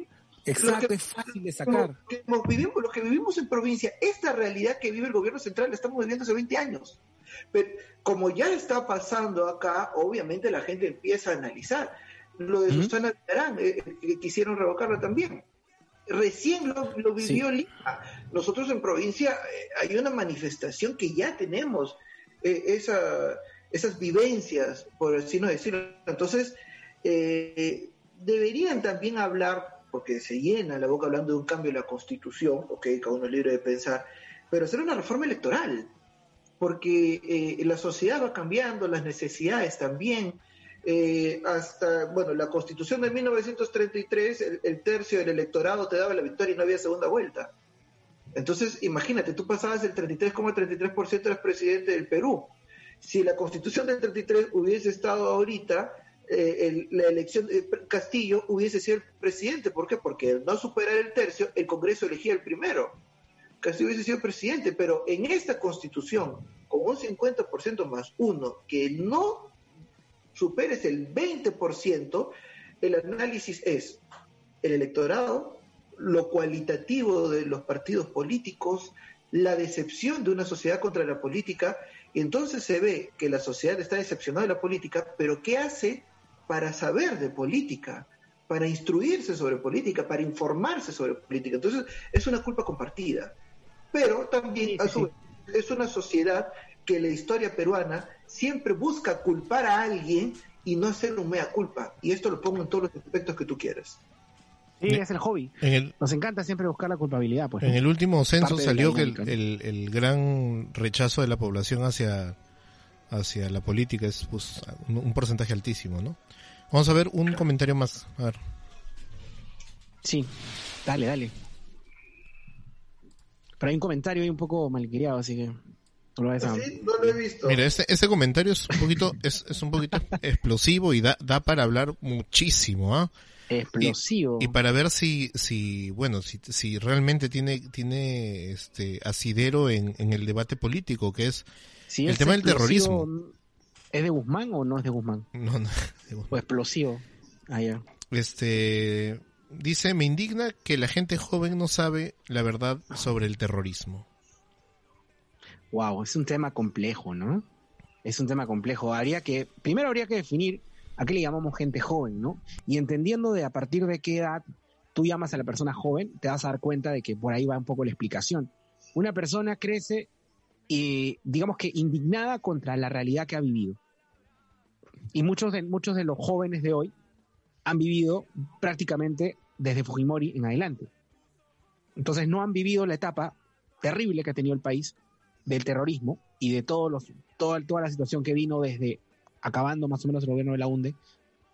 Exacto, es fácil de sacar. Lo que, vivimos, lo que vivimos en provincia, esta realidad que vive el gobierno central la estamos viviendo hace 20 años. Pero como ya está pasando acá, obviamente la gente empieza a analizar. Lo de Susana Villarán, eh, eh, quisieron revocarla también recién lo, vivió Lima. Nosotros en provincia eh, hay una manifestación que ya tenemos eh, esa, esas vivencias, por así no decirlo. Entonces, eh, deberían también hablar, porque se llena la boca hablando de un cambio en la constitución, ok, cada uno es libre de pensar, pero hacer una reforma electoral, porque la sociedad va cambiando, las necesidades también, eh, hasta, bueno, la constitución de 1933, el, tercio del electorado te daba la victoria y no había segunda vuelta. Entonces, imagínate, tú pasabas el 33,33% eras presidente del Perú. Si la constitución del 33 hubiese estado ahorita, eh, la elección de Castillo hubiese sido el presidente. ¿Por qué? Porque al no superar el tercio, el Congreso elegía el primero. Castillo hubiese sido presidente, pero en esta constitución, con un 50% más uno, que no superes el 20%, el análisis es el electorado, lo cualitativo de los partidos políticos, la decepción de una sociedad contra la política, y entonces se ve que la sociedad está decepcionada de la política, pero ¿qué hace para saber de política? para instruirse sobre política, para informarse sobre política. Entonces, es una culpa compartida. Pero también, es una sociedad que la historia peruana siempre busca culpar a alguien y no hacer un mea culpa. Y esto lo pongo en todos los aspectos que tú quieras. Sí, es el hobby. Nos encanta siempre buscar la culpabilidad. Pues, en el último censo salió que el, gran rechazo de la población hacia, hacia la política es pues, un, porcentaje altísimo, ¿no? Vamos a ver un comentario más. A ver. Sí, dale, dale. Pero hay un comentario ahí un poco malcriado, así que no lo he visto. Mira, este, este comentario es un poquito, es, es un poquito explosivo y da, da para hablar muchísimo, ¿ah? Explosivo. Y, para ver si, si, bueno, si, si realmente tiene, tiene este asidero en, en el debate político, que es el tema del terrorismo. ¿Es de Guzmán o no es de Guzmán? No, no, <laughs> de Guzmán. O explosivo. Ah, ya. Este, dice, me indigna que la gente joven no sabe la verdad sobre el terrorismo. Wow, es un tema complejo, ¿no? Es un tema complejo. Habría que, primero habría que definir a qué le llamamos gente joven, ¿no? Y entendiendo de a partir de qué edad tú llamas a la persona joven, te vas a dar cuenta de que por ahí va un poco la explicación. Una persona crece, y, digamos que indignada contra la realidad que ha vivido. Y muchos de, muchos de los jóvenes de hoy han vivido prácticamente desde Fujimori en adelante. Entonces no han vivido la etapa terrible que ha tenido el país del terrorismo y de todos los, toda, toda la situación que vino desde acabando más o menos el gobierno de la UNDE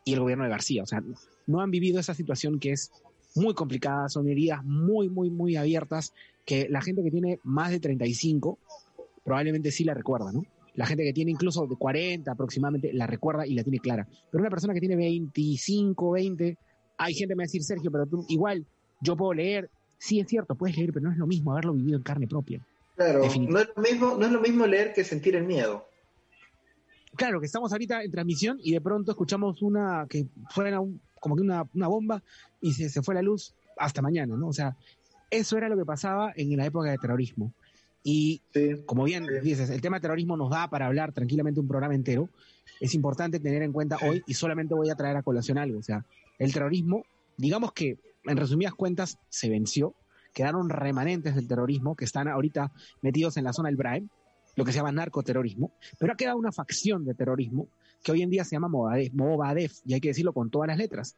y el gobierno de García. O sea, no han vivido esa situación que es muy complicada, son heridas muy, muy, muy abiertas que la gente que tiene más de 35 probablemente sí la recuerda, ¿no? La gente que tiene incluso de 40 aproximadamente la recuerda y la tiene clara. Pero una persona que tiene 25, 20, hay gente que me va a decir, Sergio, pero tú igual, yo puedo leer. Sí, es cierto, puedes leer, pero no es lo mismo haberlo vivido en carne propia. Claro, no es, lo mismo, no es lo mismo leer que sentir el miedo. Claro, que estamos ahorita en transmisión y de pronto escuchamos una que fuera como que una, bomba y se, se fue la luz hasta mañana, ¿no? O sea, eso era lo que pasaba en la época de terrorismo. Y como bien dices, el tema de terrorismo nos da para hablar tranquilamente un programa entero. Es importante tener en cuenta hoy, y solamente voy a traer a colación algo, o sea, el terrorismo, digamos que en resumidas cuentas se venció, quedaron remanentes del terrorismo que están ahorita metidos en la zona del Braem, lo que se llama narcoterrorismo, pero ha quedado una facción de terrorismo que hoy en día se llama Movadef, y hay que decirlo con todas las letras.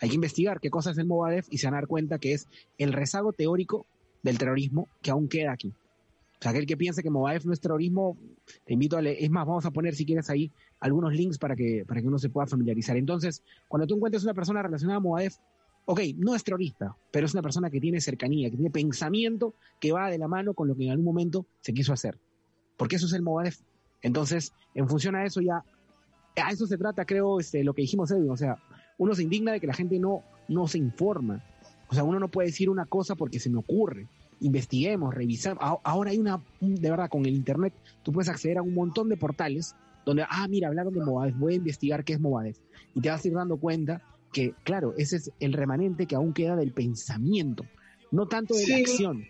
Hay que investigar qué cosa es el Movadef y se van dar cuenta que es el rezago teórico del terrorismo que aún queda aquí. O sea, aquel que piense que Movadef no es terrorismo, te invito a leer. Es más, vamos a poner, si quieres, ahí algunos links para que, para que uno se pueda familiarizar. Entonces, cuando tú encuentres una persona relacionada a Movadef, ok, no es terrorista, pero es una persona que tiene cercanía, que tiene pensamiento que va de la mano con lo que en algún momento se quiso hacer. Porque eso es el Movadef. Entonces, en función a eso ya, a eso se trata, creo, este, lo que dijimos, Edwin. O sea, uno se indigna de que la gente no, no se informa. O sea, uno no puede decir una cosa porque se me ocurre. Investiguemos, revisemos. Ahora hay una, de verdad, con el Internet, tú puedes acceder a un montón de portales donde, ah, mira, hablaron de Movades, voy a investigar qué es Movades. Y te vas a ir dando cuenta que, claro, ese es el remanente que aún queda del pensamiento, no tanto de la acción.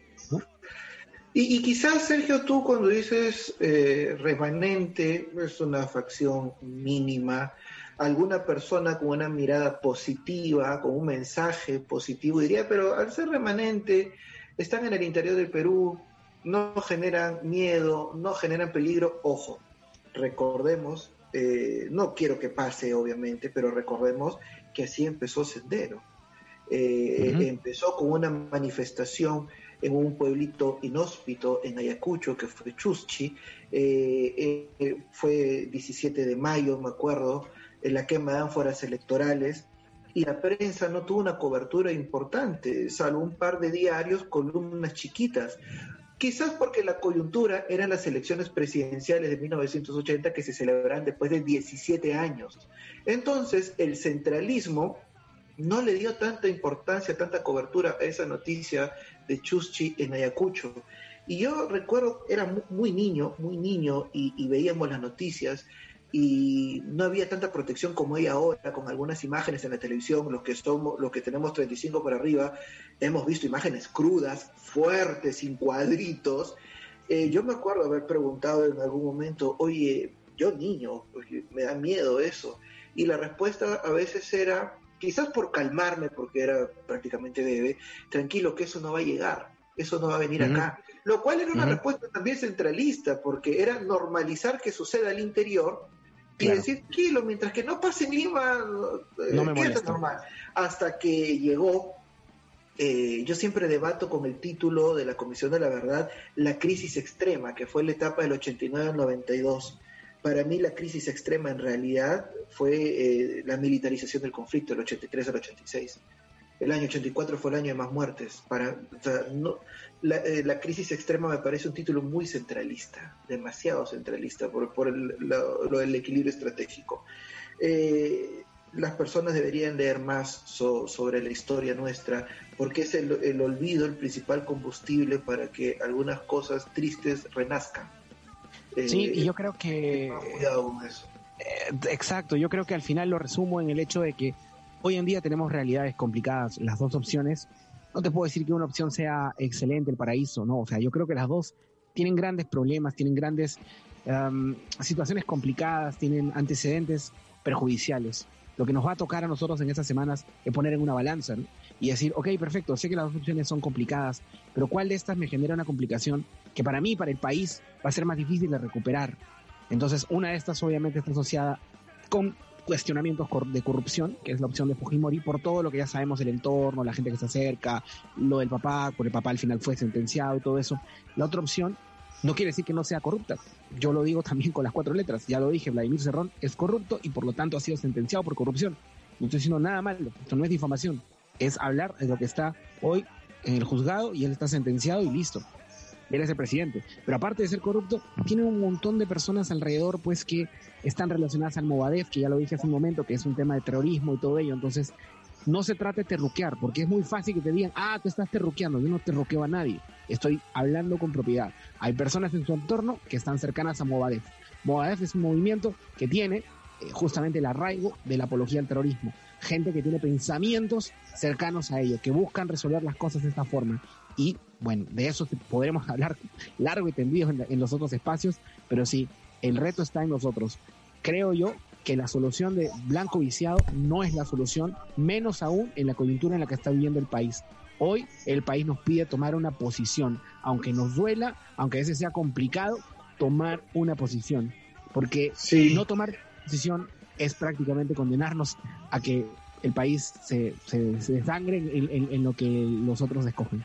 Y, quizás, Sergio, tú cuando dices eh, remanente, es una facción mínima, alguna persona con una mirada positiva, con un mensaje positivo, diría, pero al ser remanente, están en el interior del Perú, no generan miedo, no generan peligro, ojo, recordemos, eh, no quiero que pase obviamente, pero recordemos que así empezó Sendero. Eh, empezó con una manifestación en un pueblito inhóspito en Ayacucho, que fue Chuschi, eh, fue 17 de mayo, me acuerdo, en la quema de ánforas electorales y la prensa no tuvo una cobertura importante, salvo un par de diarios, columnas chiquitas. Quizás porque la coyuntura eran las elecciones presidenciales de 1980 que se celebran después de 17 años. Entonces, el centralismo no le dio tanta importancia, tanta cobertura a esa noticia de Chuschi en Ayacucho. Y yo recuerdo, era muy, niño, muy niño, y veíamos las noticias, y no había tanta protección como hay ahora con algunas imágenes en la televisión, los que somos, los que tenemos 35 por arriba, hemos visto imágenes crudas, fuertes, sin cuadritos. Eh, yo me acuerdo haber preguntado en algún momento, oye, yo niño, me da miedo eso. Y la respuesta a veces era, quizás por calmarme, porque era prácticamente bebé, tranquilo que eso no va a llegar, eso no va a venir acá. Lo cual era una respuesta también centralista, porque era normalizar que suceda al interior y decir kilo, mientras que no pase Lima, eh, no me normal. Hasta que llegó, eh, yo siempre debato con el título de la Comisión de la Verdad, la crisis extrema, que fue la etapa del 89 al 92. Para mí la crisis extrema en realidad fue eh, la militarización del conflicto del 83 al 86 el año 84 fue el año de más muertes. Para, no, eh, la, crisis extrema me parece un título muy centralista, demasiado centralista por, por el, lo, del equilibrio estratégico. Eh, las personas deberían leer más sobre la historia nuestra, porque es el, el, olvido el principal combustible para que algunas cosas tristes renazcan. sí, y yo creo que... Cuidado con eso. Eh, exacto, yo creo que al final lo resumo en el hecho de que Hoy en día tenemos realidades complicadas, las dos opciones. No te puedo decir que una opción sea excelente, el paraíso, no. O sea, yo creo que las dos tienen grandes problemas, tienen grandes situaciones complicadas, tienen antecedentes perjudiciales. Lo que nos va a tocar a nosotros en estas semanas es poner en una balanza y decir, ok, perfecto, sé que las dos opciones son complicadas, pero ¿cuál de estas me genera una complicación que para mí, para el país, va a ser más difícil de recuperar? Entonces, una de estas obviamente está asociada con cuestionamientos de corrupción, que es la opción de Fujimori, por todo lo que ya sabemos del entorno, la gente que se acerca, lo del papá, por el papá al final fue sentenciado, todo eso. La otra opción no quiere decir que no sea corrupta. Yo lo digo <laughs> también con las cuatro letras. Ya lo dije, Vladimir Cerrón es corrupto y por lo tanto ha sido sentenciado por corrupción. No estoy diciendo nada malo. Esto no es difamación. Es hablar de lo que está hoy en el juzgado y él está sentenciado y listo. Él es el presidente. Pero aparte de ser corrupto, tiene un montón de personas alrededor pues que están relacionadas al Movadef, que ya lo dije hace un momento, que es un tema de terrorismo y todo ello. Entonces, no se trata de terruquear, porque es muy fácil que te digan, ah, tú estás terruqueando, yo no terruqueo a nadie, estoy hablando con propiedad. Hay personas en su entorno que están cercanas a Movadef. Movadef es un movimiento que tiene eh, justamente el arraigo de la apología al terrorismo. Gente que tiene pensamientos cercanos a ello, que buscan resolver las cosas de esta forma. Y bueno, de eso podremos <laughs> hablar largo y tendido en, en los otros espacios, pero sí, el reto está en nosotros. Creo yo que la solución de blanco viciado no es la solución, menos aún en la coyuntura en la que está viviendo el país. Hoy el país nos pide tomar una posición, aunque nos duela, aunque a veces sea complicado, tomar una posición. Porque no tomar posición es prácticamente condenarnos a que el país se, se, desangre en, lo que los otros escogen.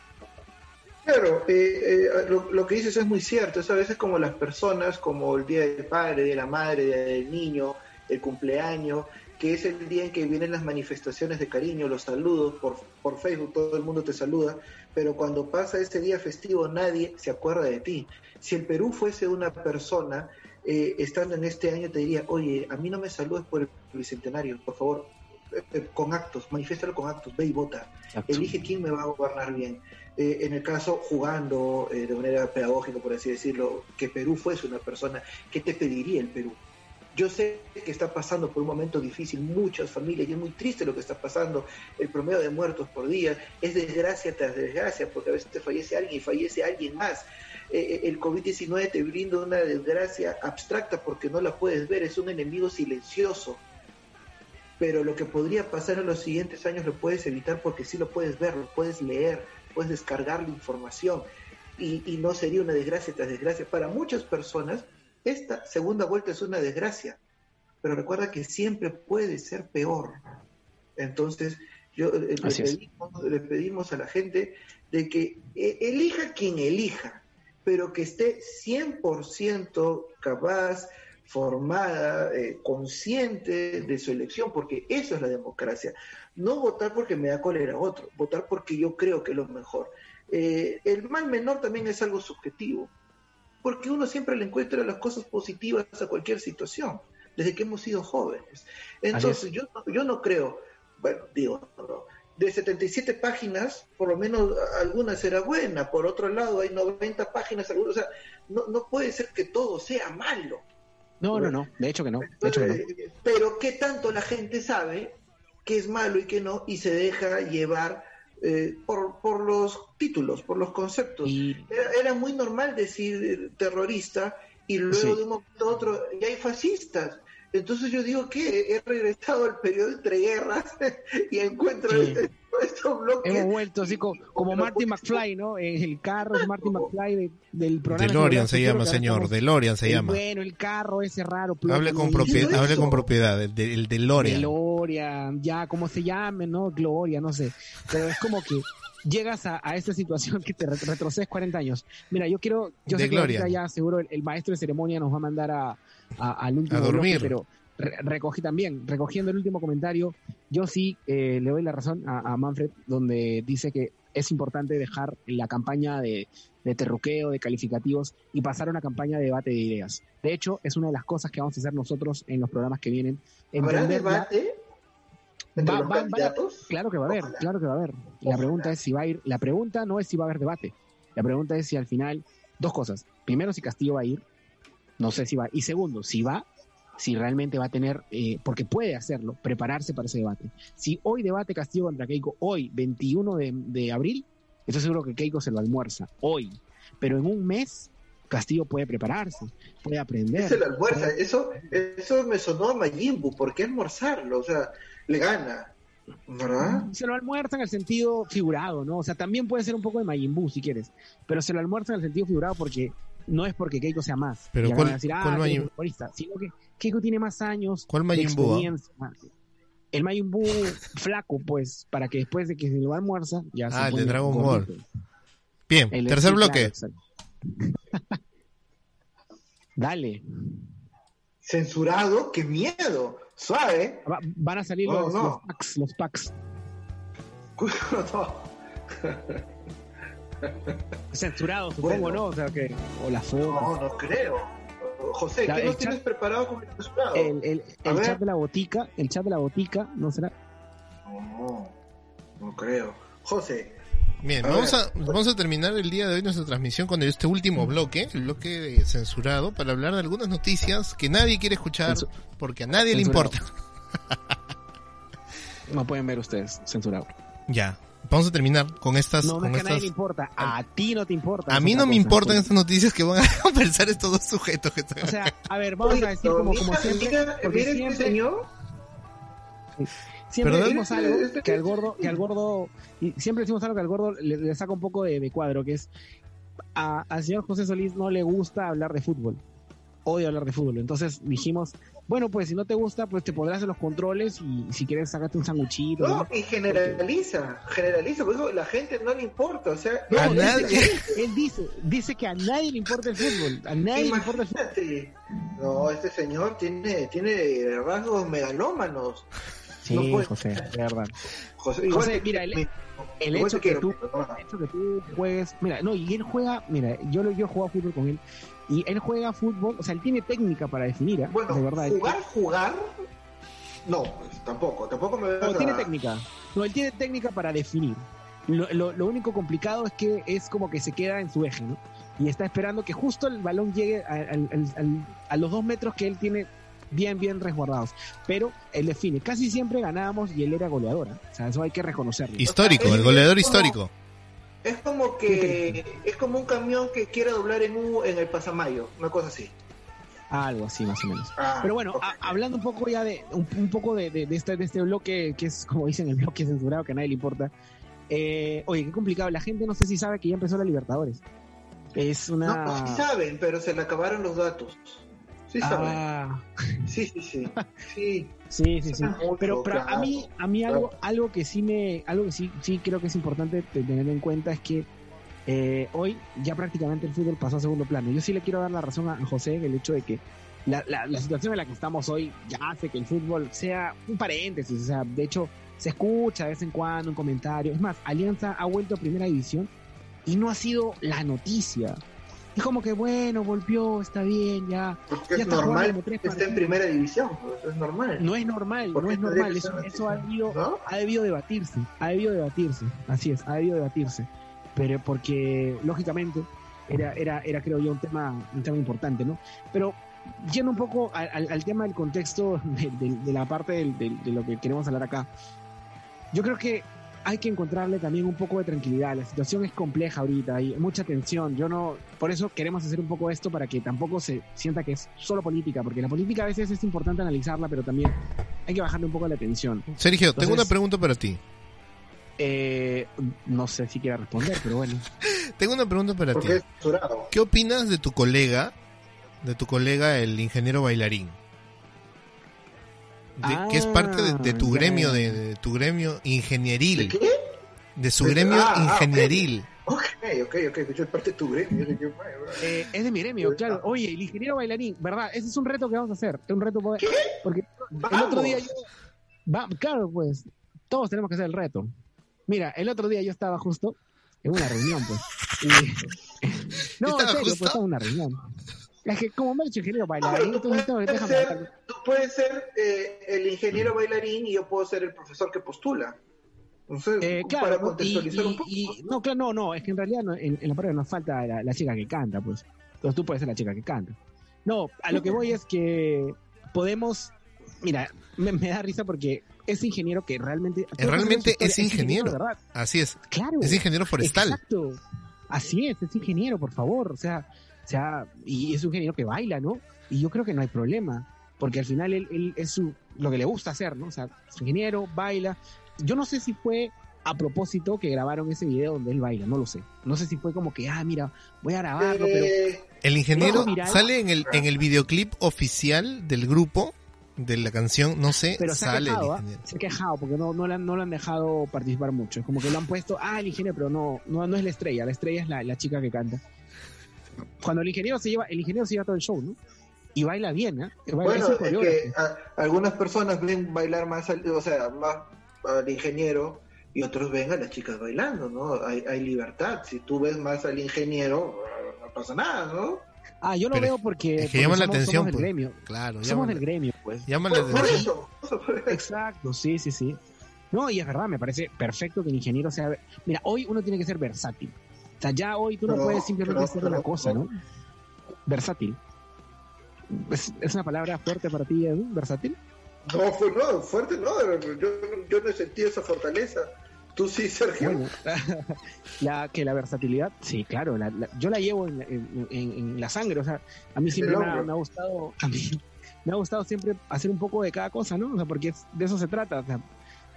Claro, eh, eh, lo, lo, que dices es muy cierto. Es a veces como las personas, como el Día del Padre, de la Madre, del Niño, el cumpleaños, que es el día en que vienen las manifestaciones de cariño, los saludos, por, por Facebook todo el mundo te saluda, pero cuando pasa ese día festivo nadie se acuerda de ti. Si el Perú fuese una persona, eh, estando en este año te diría, oye, a mí no me saludes por el bicentenario, por favor, eh, eh, con actos, manifiéstalo con actos, ve y vota, elige quién me va a gobernar bien. en el caso, jugando de manera pedagógica, por así decirlo, que Perú fuese una persona, ¿qué te pediría el Perú? Yo sé que está pasando por un momento difícil muchas familias y es muy triste lo que está pasando. El promedio de muertos por día es desgracia tras desgracia porque a veces te fallece alguien y fallece alguien más. Eh, eh, el COVID-19 te brinda una desgracia abstracta porque no la puedes ver, es un enemigo silencioso. Pero lo que podría pasar en los siguientes años lo puedes evitar porque sí lo puedes ver, lo puedes leer, puedes descargar la información y, y no sería una desgracia tras desgracia. Para muchas personas esta segunda vuelta es una desgracia, pero recuerda que siempre puede ser peor. Entonces, yo eh, le pedimos, a la gente de que eh, elija quien elija, pero que esté 100% capaz, formada, eh, consciente de su elección, porque eso es la democracia. No votar porque me da cólera otro, votar porque yo creo que es lo mejor. el mal menor también es algo subjetivo porque uno siempre le encuentra las cosas positivas a cualquier situación, desde que hemos sido jóvenes. Entonces, yo, yo no creo, bueno, digo, de 77 páginas, por lo menos alguna será buena, por otro lado hay 90 páginas, o sea, no, no puede ser que todo sea malo. No, no, no, de hecho que no. De hecho que no. Pero ¿qué tanto la gente sabe que es malo y que no y se deja llevar eh, por, por los títulos, por los conceptos. Era, muy normal decir terrorista y luego de un momento a otro ya hay fascistas. Entonces yo digo que he regresado al periodo entre guerras <laughs> y encuentro estos bloques. Hemos vuelto así como, Marty McFly, ¿no? El carro es Marty McFly del programa. DeLorean se llama, señor. DeLorean se llama. Bueno, el carro ese raro. Hable con, propiedad, hable con propiedad. El, de, el DeLorean. DeLorean, ya, como se llame, ¿no? Gloria, no sé. Pero es como que llegas a, esta situación que te retrocedes 40 años. Mira, yo quiero, yo sé que ya seguro el, maestro de ceremonia nos va a mandar a, al último a dormir. pero recogí también, recogiendo el último comentario, yo sí eh, le doy la razón a, Manfred, donde dice que es importante dejar la campaña de, terruqueo, de calificativos y pasar a una campaña de debate de ideas. De hecho, es una de las cosas que vamos a hacer nosotros en los programas que vienen. ¿Habrá debate? claro que va a haber, claro que va a haber. La pregunta es si va a ir, la pregunta no es si va a haber debate. La pregunta es si al final, dos cosas. Primero, si Castillo va a ir, no sé si va. Y segundo, si va, si realmente va a tener, eh, porque puede hacerlo, prepararse para ese debate. Si hoy debate Castillo contra Keiko, hoy, 21 de, de abril, estoy seguro que Keiko se lo almuerza, hoy. Pero en un mes, Castillo puede prepararse, puede aprender. Se lo almuerza, eso, eso me sonó a Mayimbu, ¿por qué almorzarlo? O sea, le gana. ¿Verdad? Se lo almuerza en el sentido figurado, ¿no? O sea, también puede ser un poco de Mayimbu si quieres, pero se lo almuerza en el sentido figurado porque no es porque Keiko sea más. Pero ¿cuál, decir, ah, sino que Keiko tiene más años. ¿Cuál de Majin Buu, ah? experiencia. El Majin Buu flaco, pues, para que después de que se lo almuerza, ya se Ah, el de Dragon. Ball. Bien, El- tercer bloque. claro. <laughs> Dale. Censurado, qué miedo. Suave. Va- van a salir los, no. los packs, los packs. <laughs> No. <laughs> Censurados, supongo, Bueno. ¿no? O sea, que. O las fotos. No, no creo. José, ¿qué no tienes preparado con el censurado? El, el, el chat de la botica, el chat de la botica, ¿no será? No, no creo. José, Bien, A vamos ver. a, vamos a terminar el día de hoy nuestra transmisión con este último bloque, el bloque censurado, para hablar de algunas noticias que nadie quiere escuchar porque a nadie le censurado. importa. <laughs> No pueden ver ustedes, censurado. Ya, vamos a terminar con estas... No, no con es que a nadie le importa, a ti no te importa. a mí no me cosa. importan estas noticias que van a <laughs> conversar estos dos sujetos que están O sea, a ver, vamos Oye, a decir como, como siempre, mira, porque mira este siempre, señor. siempre Perdón. decimos algo Este- que al gordo, que al gordo, y siempre decimos algo que al gordo le, le saca un poco de, de cuadro, que es a- al señor José Solís no le gusta hablar de fútbol. Odia hablar de fútbol. Entonces dijimos, bueno, pues si no te gusta, pues te podrás hacer los controles y si quieres sacarte un sanguchito. No, y generaliza, generaliza, por eso la gente no le importa, o sea, A No, nadie. que- <laughs> él dice, dice que a nadie le importa el fútbol, a nadie le importa el fútbol. No, este señor tiene, tiene rasgos megalómanos. Sí, No puede- José, de verdad. José, mira, el- hecho que quiero, tú el hecho que tú juegues, mira, no, y él juega, mira, yo lo- yo he jugado fútbol con él y él juega fútbol, o sea, él tiene técnica para definir, ¿ah? Bueno, de verdad. él- jugar, jugar, no, pues tampoco, tampoco me no, tiene técnica. No, él tiene técnica para definir. Lo, lo- lo único complicado es que es como que se queda en su eje, ¿no? Y está esperando que justo el balón llegue a, los dos metros que él tiene bien, bien resguardados. Pero él define. Casi siempre ganábamos y él era goleadora. O sea, eso hay que reconocerlo. Histórico, el goleador histórico. Es como que es como un camión que quiere doblar en U en el pasamayo, una cosa así. Algo así, más o menos. Ah, Pero bueno, a- hablando un poco ya de un, un poco de, de- de este, de este bloque que es, como dicen, el bloque censurado que a nadie le importa. Eh, oye, qué complicado. La gente no sé si sabe que ya empezó la Libertadores. Es una... No, sí saben, pero se le acabaron los datos. Sí. Ah, Sí, sí, sí. <laughs> Sí. sí, sí, sí. Pero, pero a mí, a mí algo, algo que sí me, algo que sí, sí creo que es importante te- tener en cuenta es que eh, hoy ya prácticamente el fútbol pasó a segundo plano. Yo sí le quiero dar la razón a a José en el hecho de que la, la, la situación en la que estamos hoy ya hace que el fútbol sea un paréntesis. O sea, de hecho, se escucha de vez en cuando un comentario. Es más, Alianza ha vuelto a primera división y no ha sido la noticia. Es como que, bueno, volvió, está bien, ya. Porque Ya es está normal que esté en primera división. pues, Es normal. No es normal, ¿Por no es normal. Eso, eso ha debido, ¿No? ha debido debatirse, ha debido debatirse, así es, ha debido debatirse, pero porque lógicamente era, era, era creo yo un tema, un tema importante, ¿no? Pero yendo un poco al, al- al tema del contexto de, de- de la parte del- de lo que queremos hablar acá, yo creo que hay que encontrarle también un poco de tranquilidad. La situación es compleja ahorita, hay mucha tensión. Yo no, por eso queremos hacer un poco esto para que tampoco se sienta que es solo política, porque la política a veces es importante analizarla, pero también hay que bajarle un poco la tensión. Sergio, tengo una pregunta para ti. Eh, no sé si quiera responder, pero bueno. <laughs> Tengo una pregunta para ti. ¿Qué opinas de tu colega, de tu colega el ingeniero bailarín? De- que es parte de, de tu Ah, gremio, de, de tu gremio ingenieril, ¿De qué? de su gremio ah, ah, ingenieril. Ok, ok, ok. Yo es parte de tu gremio. qué. Eh, es de mi gremio, claro. Oye, el ingeniero bailarín, ¿verdad? Ese es un reto que vamos a hacer. Es un reto poder- porque el otro día yo... Va, claro, pues, todos tenemos que hacer el reto. Mira, el otro día yo estaba justo en una reunión, pues. y- <laughs> no, en ¿Estaba serio, justo? pues estaba en una reunión. Es que como me ha dicho ingeniero bailarín, pero tú entonces puedes déjame ser, tú puedes ser eh, el ingeniero bailarín y yo puedo ser el profesor que postula. Entonces, Eh, claro, para ¿no? y, contextualizar un poco. y- no, claro, no, no, es que en realidad no, en, en la prueba nos falta la, la chica que canta, pues. Entonces tú puedes ser la chica que canta. No, a lo que voy es que podemos, mira, me, me da risa porque es ingeniero que realmente... que realmente es ingeniero. de verdad. Así es, Claro. es ingeniero forestal. Exacto. Así es, es ingeniero, por favor. O sea, sea, y es un ingeniero que baila, ¿no? Y yo creo que no hay problema, porque al final él, él es su, lo que le gusta hacer, ¿no? O sea, es ingeniero, baila. Yo no sé si fue a propósito que grabaron ese video donde él baila, no lo sé. No sé si fue como que, ah, mira, voy a grabarlo, pero Eh, El ingeniero sale en el, en el videoclip oficial del grupo de la canción, no sé, Pero se ha sale el quejado, ¿ah? ingeniero. se ha quejado porque no, no, le han, no lo han dejado participar mucho. Es como que lo han puesto, ah, el ingeniero, pero no, no, no es la estrella, la estrella es la, la chica que canta. Cuando el ingeniero se lleva, el ingeniero se lleva todo el show, ¿no? Y baila bien, ¿eh? Baila- Bueno, es que a- algunas personas ven bailar más, al, o sea, más al ingeniero y otros ven a las chicas bailando, ¿no? Hay, hay libertad. Si tú ves más al ingeniero, no pasa nada, ¿no? Ah, yo lo Pero veo porque, es que porque llama la somos, atención, somos del pues. gremio. Claro, Somos del gremio, pues. llama la Por, por atención. eso. Exacto, sí, sí, sí. No, y es verdad, me parece perfecto que el ingeniero sea... Mira, hoy uno tiene que ser versátil. O sea, ya hoy tú no No, puedes simplemente hacer una cosa, no. Versátil. ¿Es, es una palabra fuerte para ti, Edu? ¿Versátil? No, fue, no, fuerte no, yo, yo no he sentido esa fortaleza. Tú sí, Sergio. Bueno, <laughs> la, que la versatilidad, sí, claro, la- la- yo la llevo en, en- en- en la sangre, o sea, a mí siempre me ha, hombro. me ha gustado, a mí me ha gustado siempre hacer un poco de cada cosa, ¿no? O sea, porque es- de eso se trata, o sea,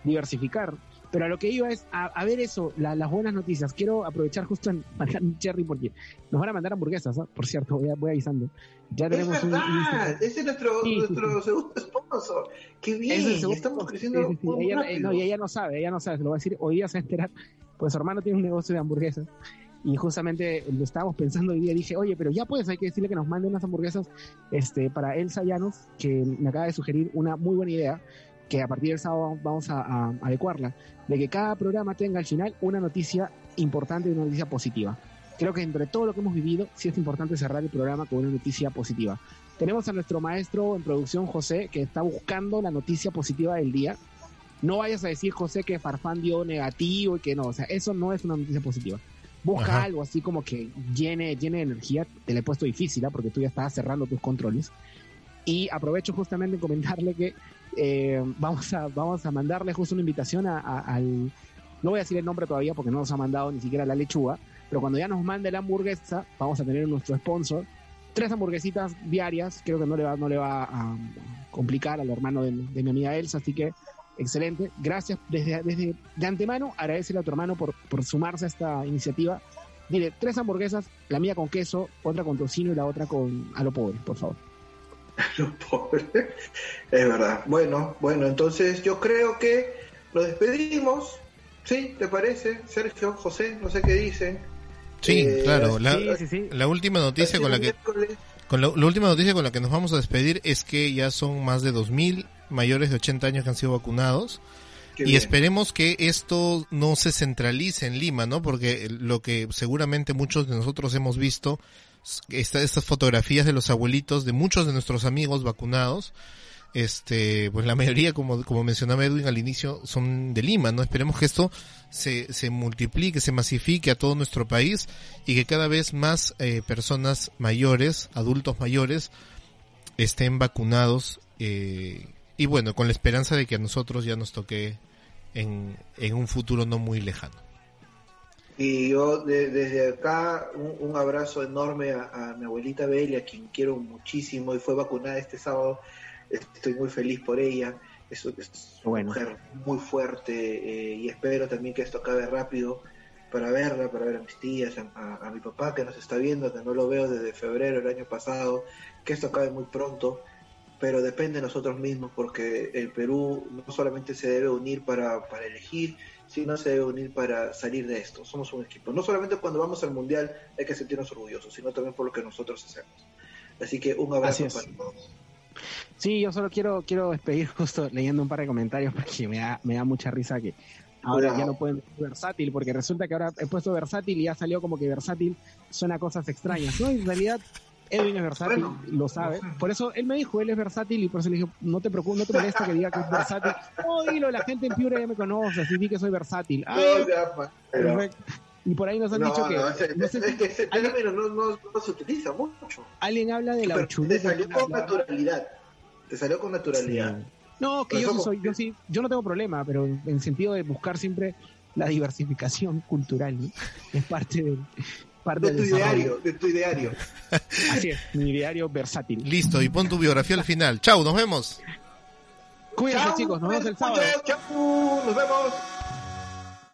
diversificar. Pero a lo que iba es a, a ver eso, la- las buenas noticias. Quiero aprovechar justo en mandar un cherry porque nos van a mandar hamburguesas, ¿ah? por cierto, voy, avisando. Ya Es tenemos un, un- verdad, ese es nuestro, Sí, sí, nuestro segundo sponsor. Qué Es bien, segundo- estamos creciendo sí, sí, sí. muy Ella, eh, no, y ella no sabe, ella no sabe, se lo va a decir, hoy día se va a enterar, pues su hermano tiene un negocio de hamburguesas y justamente lo estábamos pensando hoy día, dije, oye, pero ya pues hay que decirle que nos manden unas hamburguesas este, para Elsa Llanos, que me acaba de sugerir una muy buena idea, que a partir del sábado vamos a, a adecuarla, de que cada programa tenga al final una noticia importante y una noticia positiva. Creo que entre todo lo que hemos vivido, sí es importante cerrar el programa con una noticia positiva. Tenemos a nuestro maestro en producción, José, que está buscando la noticia positiva del día. No vayas a decir, José, que Farfán dio negativo y que no. O sea, eso no es una noticia positiva. Busca Ajá. algo así como que llene, llene de energía. Te le he puesto difícil, ¿ah? porque tú ya estabas cerrando tus controles. Y aprovecho justamente en comentarle que eh, vamos, a, vamos a mandarle justo una invitación a- al... No voy a decir el nombre todavía porque no nos ha mandado ni siquiera la lechuga, pero cuando ya nos mande la hamburguesa, vamos a tener nuestro sponsor. Tres hamburguesitas diarias, creo que no le va, no le va a complicar al hermano de, mi amiga Elsa, así que excelente. Gracias desde, desde de antemano, agradecele a tu hermano por, por sumarse a esta iniciativa. Dile, tres hamburguesas, la mía con queso, otra con tocino y la otra con a lo pobre, por favor. <laughs> Pobre. Es verdad. Bueno, bueno, entonces yo creo que nos despedimos. ¿Sí? ¿Te parece? Sergio, José, no sé qué dicen. Sí, Eh, claro. La, sí, sí, sí. la última noticia con la que con la, la última noticia con la que nos vamos a despedir es que ya son más de 2000 mayores de 80 años que han sido vacunados Qué y bien. esperemos que esto no se centralice en Lima, ¿no? Porque lo que seguramente muchos de nosotros hemos visto esta- estas fotografías de los abuelitos de muchos de nuestros amigos vacunados este pues la mayoría como como mencionaba Edwin al inicio son de Lima no esperemos que esto se, se multiplique se masifique a todo nuestro país y que cada vez más eh, personas mayores adultos mayores estén vacunados eh, y bueno con la esperanza de que a nosotros ya nos toque en, en un futuro no muy lejano Y yo de- desde acá un, un abrazo enorme a, a mi abuelita Beli, a quien quiero muchísimo y fue vacunada este sábado. Estoy muy feliz por ella. Es, es una Bueno. mujer muy fuerte eh, y espero también que esto acabe rápido para verla, para ver a mis tías, a, a- a mi papá que nos está viendo, que no lo veo desde febrero del año pasado, que esto acabe muy pronto. Pero depende de nosotros mismos porque el Perú no solamente se debe unir para, para elegir, sino se debe unir para salir de esto. Somos un equipo. No solamente cuando vamos al Mundial hay que sentirnos orgullosos, sino también por lo que nosotros hacemos. Así que un abrazo para todos. Sí, yo solo quiero, quiero despedir <laughs> justo leyendo un par de comentarios porque me da, me da mucha risa que ahora Wow. ya no pueden decir versátil, porque resulta que ahora he puesto versátil y ya salió como que versátil suena a cosas extrañas, ¿no? En realidad Edwin es versátil, Bueno, lo sabe. no sé. Por eso él me dijo, él es versátil y por eso le dije, no te preocupes, no te molesta que diga que es versátil. <laughs> No, dilo, la gente en Piura ya me conoce, así vi que soy versátil. Ay, No, ya, pa- pero- perfecto. Y por ahí nos han no, dicho que, no, ese, no sé es que ese término no, se utiliza mucho. alguien habla de la te salió con naturalidad. Te salió con naturalidad. Sí. No, que yo sí soy, yo sí, yo no tengo problema, pero en sentido de buscar siempre la diversificación cultural, ¿no? es parte del parte De del tu diario, de tu diario. <laughs> Así es, mi diario versátil. listo y pon tu biografía al final chau nos vemos Cuídense Chao, chicos, nos vemos el sábado. Chao, nos vemos.